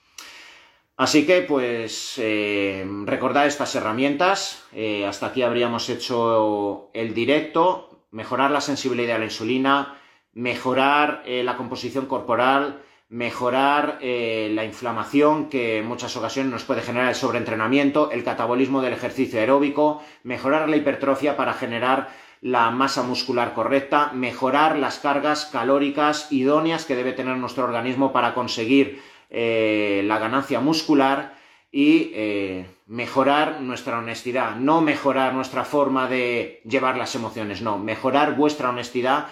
Así que, pues, eh, recordad estas herramientas. Eh, hasta aquí habríamos hecho el directo. Mejorar la sensibilidad a la insulina, mejorar la composición corporal, mejorar la inflamación que en muchas ocasiones nos puede generar el sobreentrenamiento, el catabolismo del ejercicio aeróbico, mejorar la hipertrofia para generar la masa muscular correcta, mejorar las cargas calóricas idóneas que debe tener nuestro organismo para conseguir eh, la ganancia muscular y eh, mejorar nuestra honestidad, no mejorar nuestra forma de llevar las emociones, no, mejorar vuestra honestidad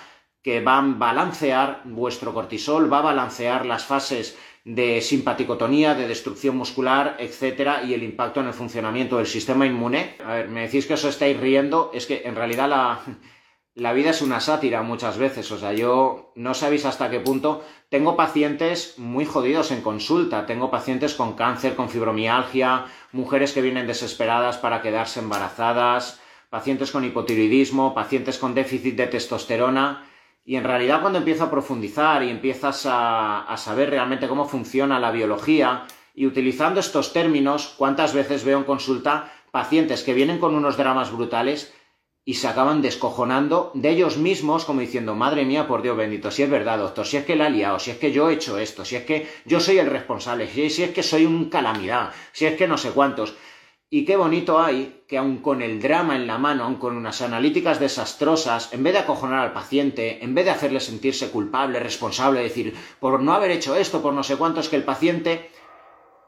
que va a balancear vuestro cortisol, va a balancear las fases de simpaticotonía, de destrucción muscular, etcétera, y el impacto en el funcionamiento del sistema inmune. A ver, me decís que os estáis riendo, es que en realidad la, la vida es una sátira muchas veces, o sea, yo no sabéis hasta qué punto tengo pacientes muy jodidos en consulta, tengo pacientes con cáncer, con fibromialgia, mujeres que vienen desesperadas para quedarse embarazadas, pacientes con hipotiroidismo, pacientes con déficit de testosterona Y en realidad cuando empiezo a profundizar y empiezas a, a saber realmente cómo funciona la biología, y utilizando estos términos, ¿cuántas veces veo en consulta pacientes que vienen con unos dramas brutales y se acaban descojonando de ellos mismos como diciendo, madre mía, por Dios bendito, si es verdad, doctor, si es que la he liado, si es que yo he hecho esto, si es que yo soy el responsable, si es que soy un calamidad, si es que no sé cuántos. Y qué bonito hay que aun con el drama en la mano, aun con unas analíticas desastrosas, en vez de acojonar al paciente, en vez de hacerle sentirse culpable, responsable, decir, por no haber hecho esto, por no sé cuántos, que el paciente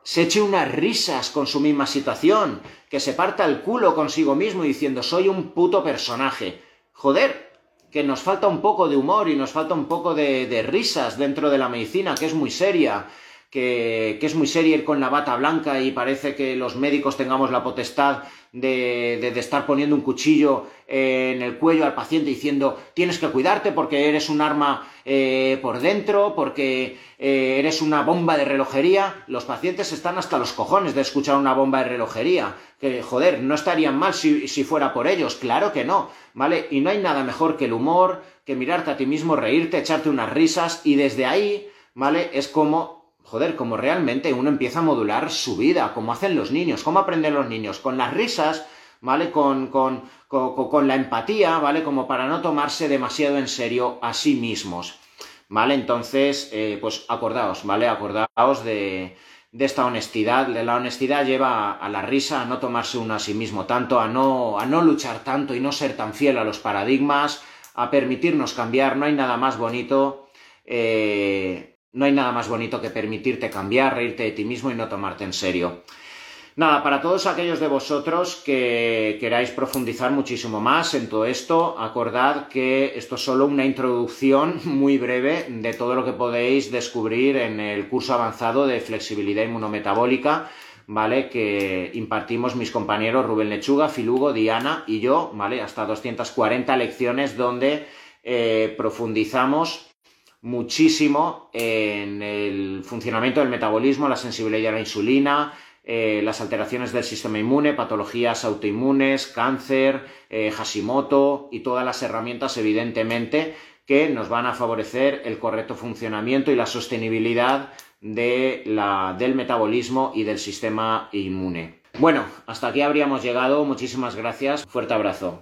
se eche unas risas con su misma situación, que se parta el culo consigo mismo diciendo soy un puto personaje. Joder, que nos falta un poco de humor y nos falta un poco de, risas dentro de la medicina, que es muy seria, que, es muy seria ir con la bata blanca y parece que los médicos tengamos la potestad de, de, estar poniendo un cuchillo en el cuello al paciente diciendo tienes que cuidarte porque eres un arma eh, por dentro, porque eh, eres una bomba de relojería. Los pacientes están hasta los cojones de escuchar una bomba de relojería. Que, joder, no estarían mal si, si fuera por ellos, claro que no, ¿vale? Y no hay nada mejor que el humor, que mirarte a ti mismo, reírte, echarte unas risas y desde ahí, ¿vale? Es como joder, como realmente uno empieza a modular su vida, como hacen los niños, cómo aprenden los niños, con las risas, ¿vale? Con, con, con, la empatía, ¿vale? Como para no tomarse demasiado en serio a sí mismos, ¿vale? Entonces, eh, pues acordaos, ¿vale? Acordaos de, de esta honestidad. La honestidad lleva a la risa, a no tomarse uno a sí mismo tanto, a no, a no luchar tanto y no ser tan fiel a los paradigmas, a permitirnos cambiar. No hay nada más bonito eh, no hay nada más bonito que permitirte cambiar, reírte de ti mismo y no tomarte en serio. Nada, para todos aquellos de vosotros que queráis profundizar muchísimo más en todo esto, acordad que esto es solo una introducción muy breve de todo lo que podéis descubrir en el curso avanzado de flexibilidad inmunometabólica, ¿vale? Que impartimos mis compañeros Rubén Lechuga, Filugo, Diana y yo, ¿vale? Hasta 240 lecciones donde eh, profundizamos muchísimo en el funcionamiento del metabolismo, la sensibilidad a la insulina, eh, las alteraciones del sistema inmune, patologías autoinmunes, cáncer, eh, Hashimoto y todas las herramientas, evidentemente, que nos van a favorecer el correcto funcionamiento y la sostenibilidad de la, del metabolismo y del sistema inmune. Bueno, hasta aquí habríamos llegado. Muchísimas gracias. Fuerte abrazo.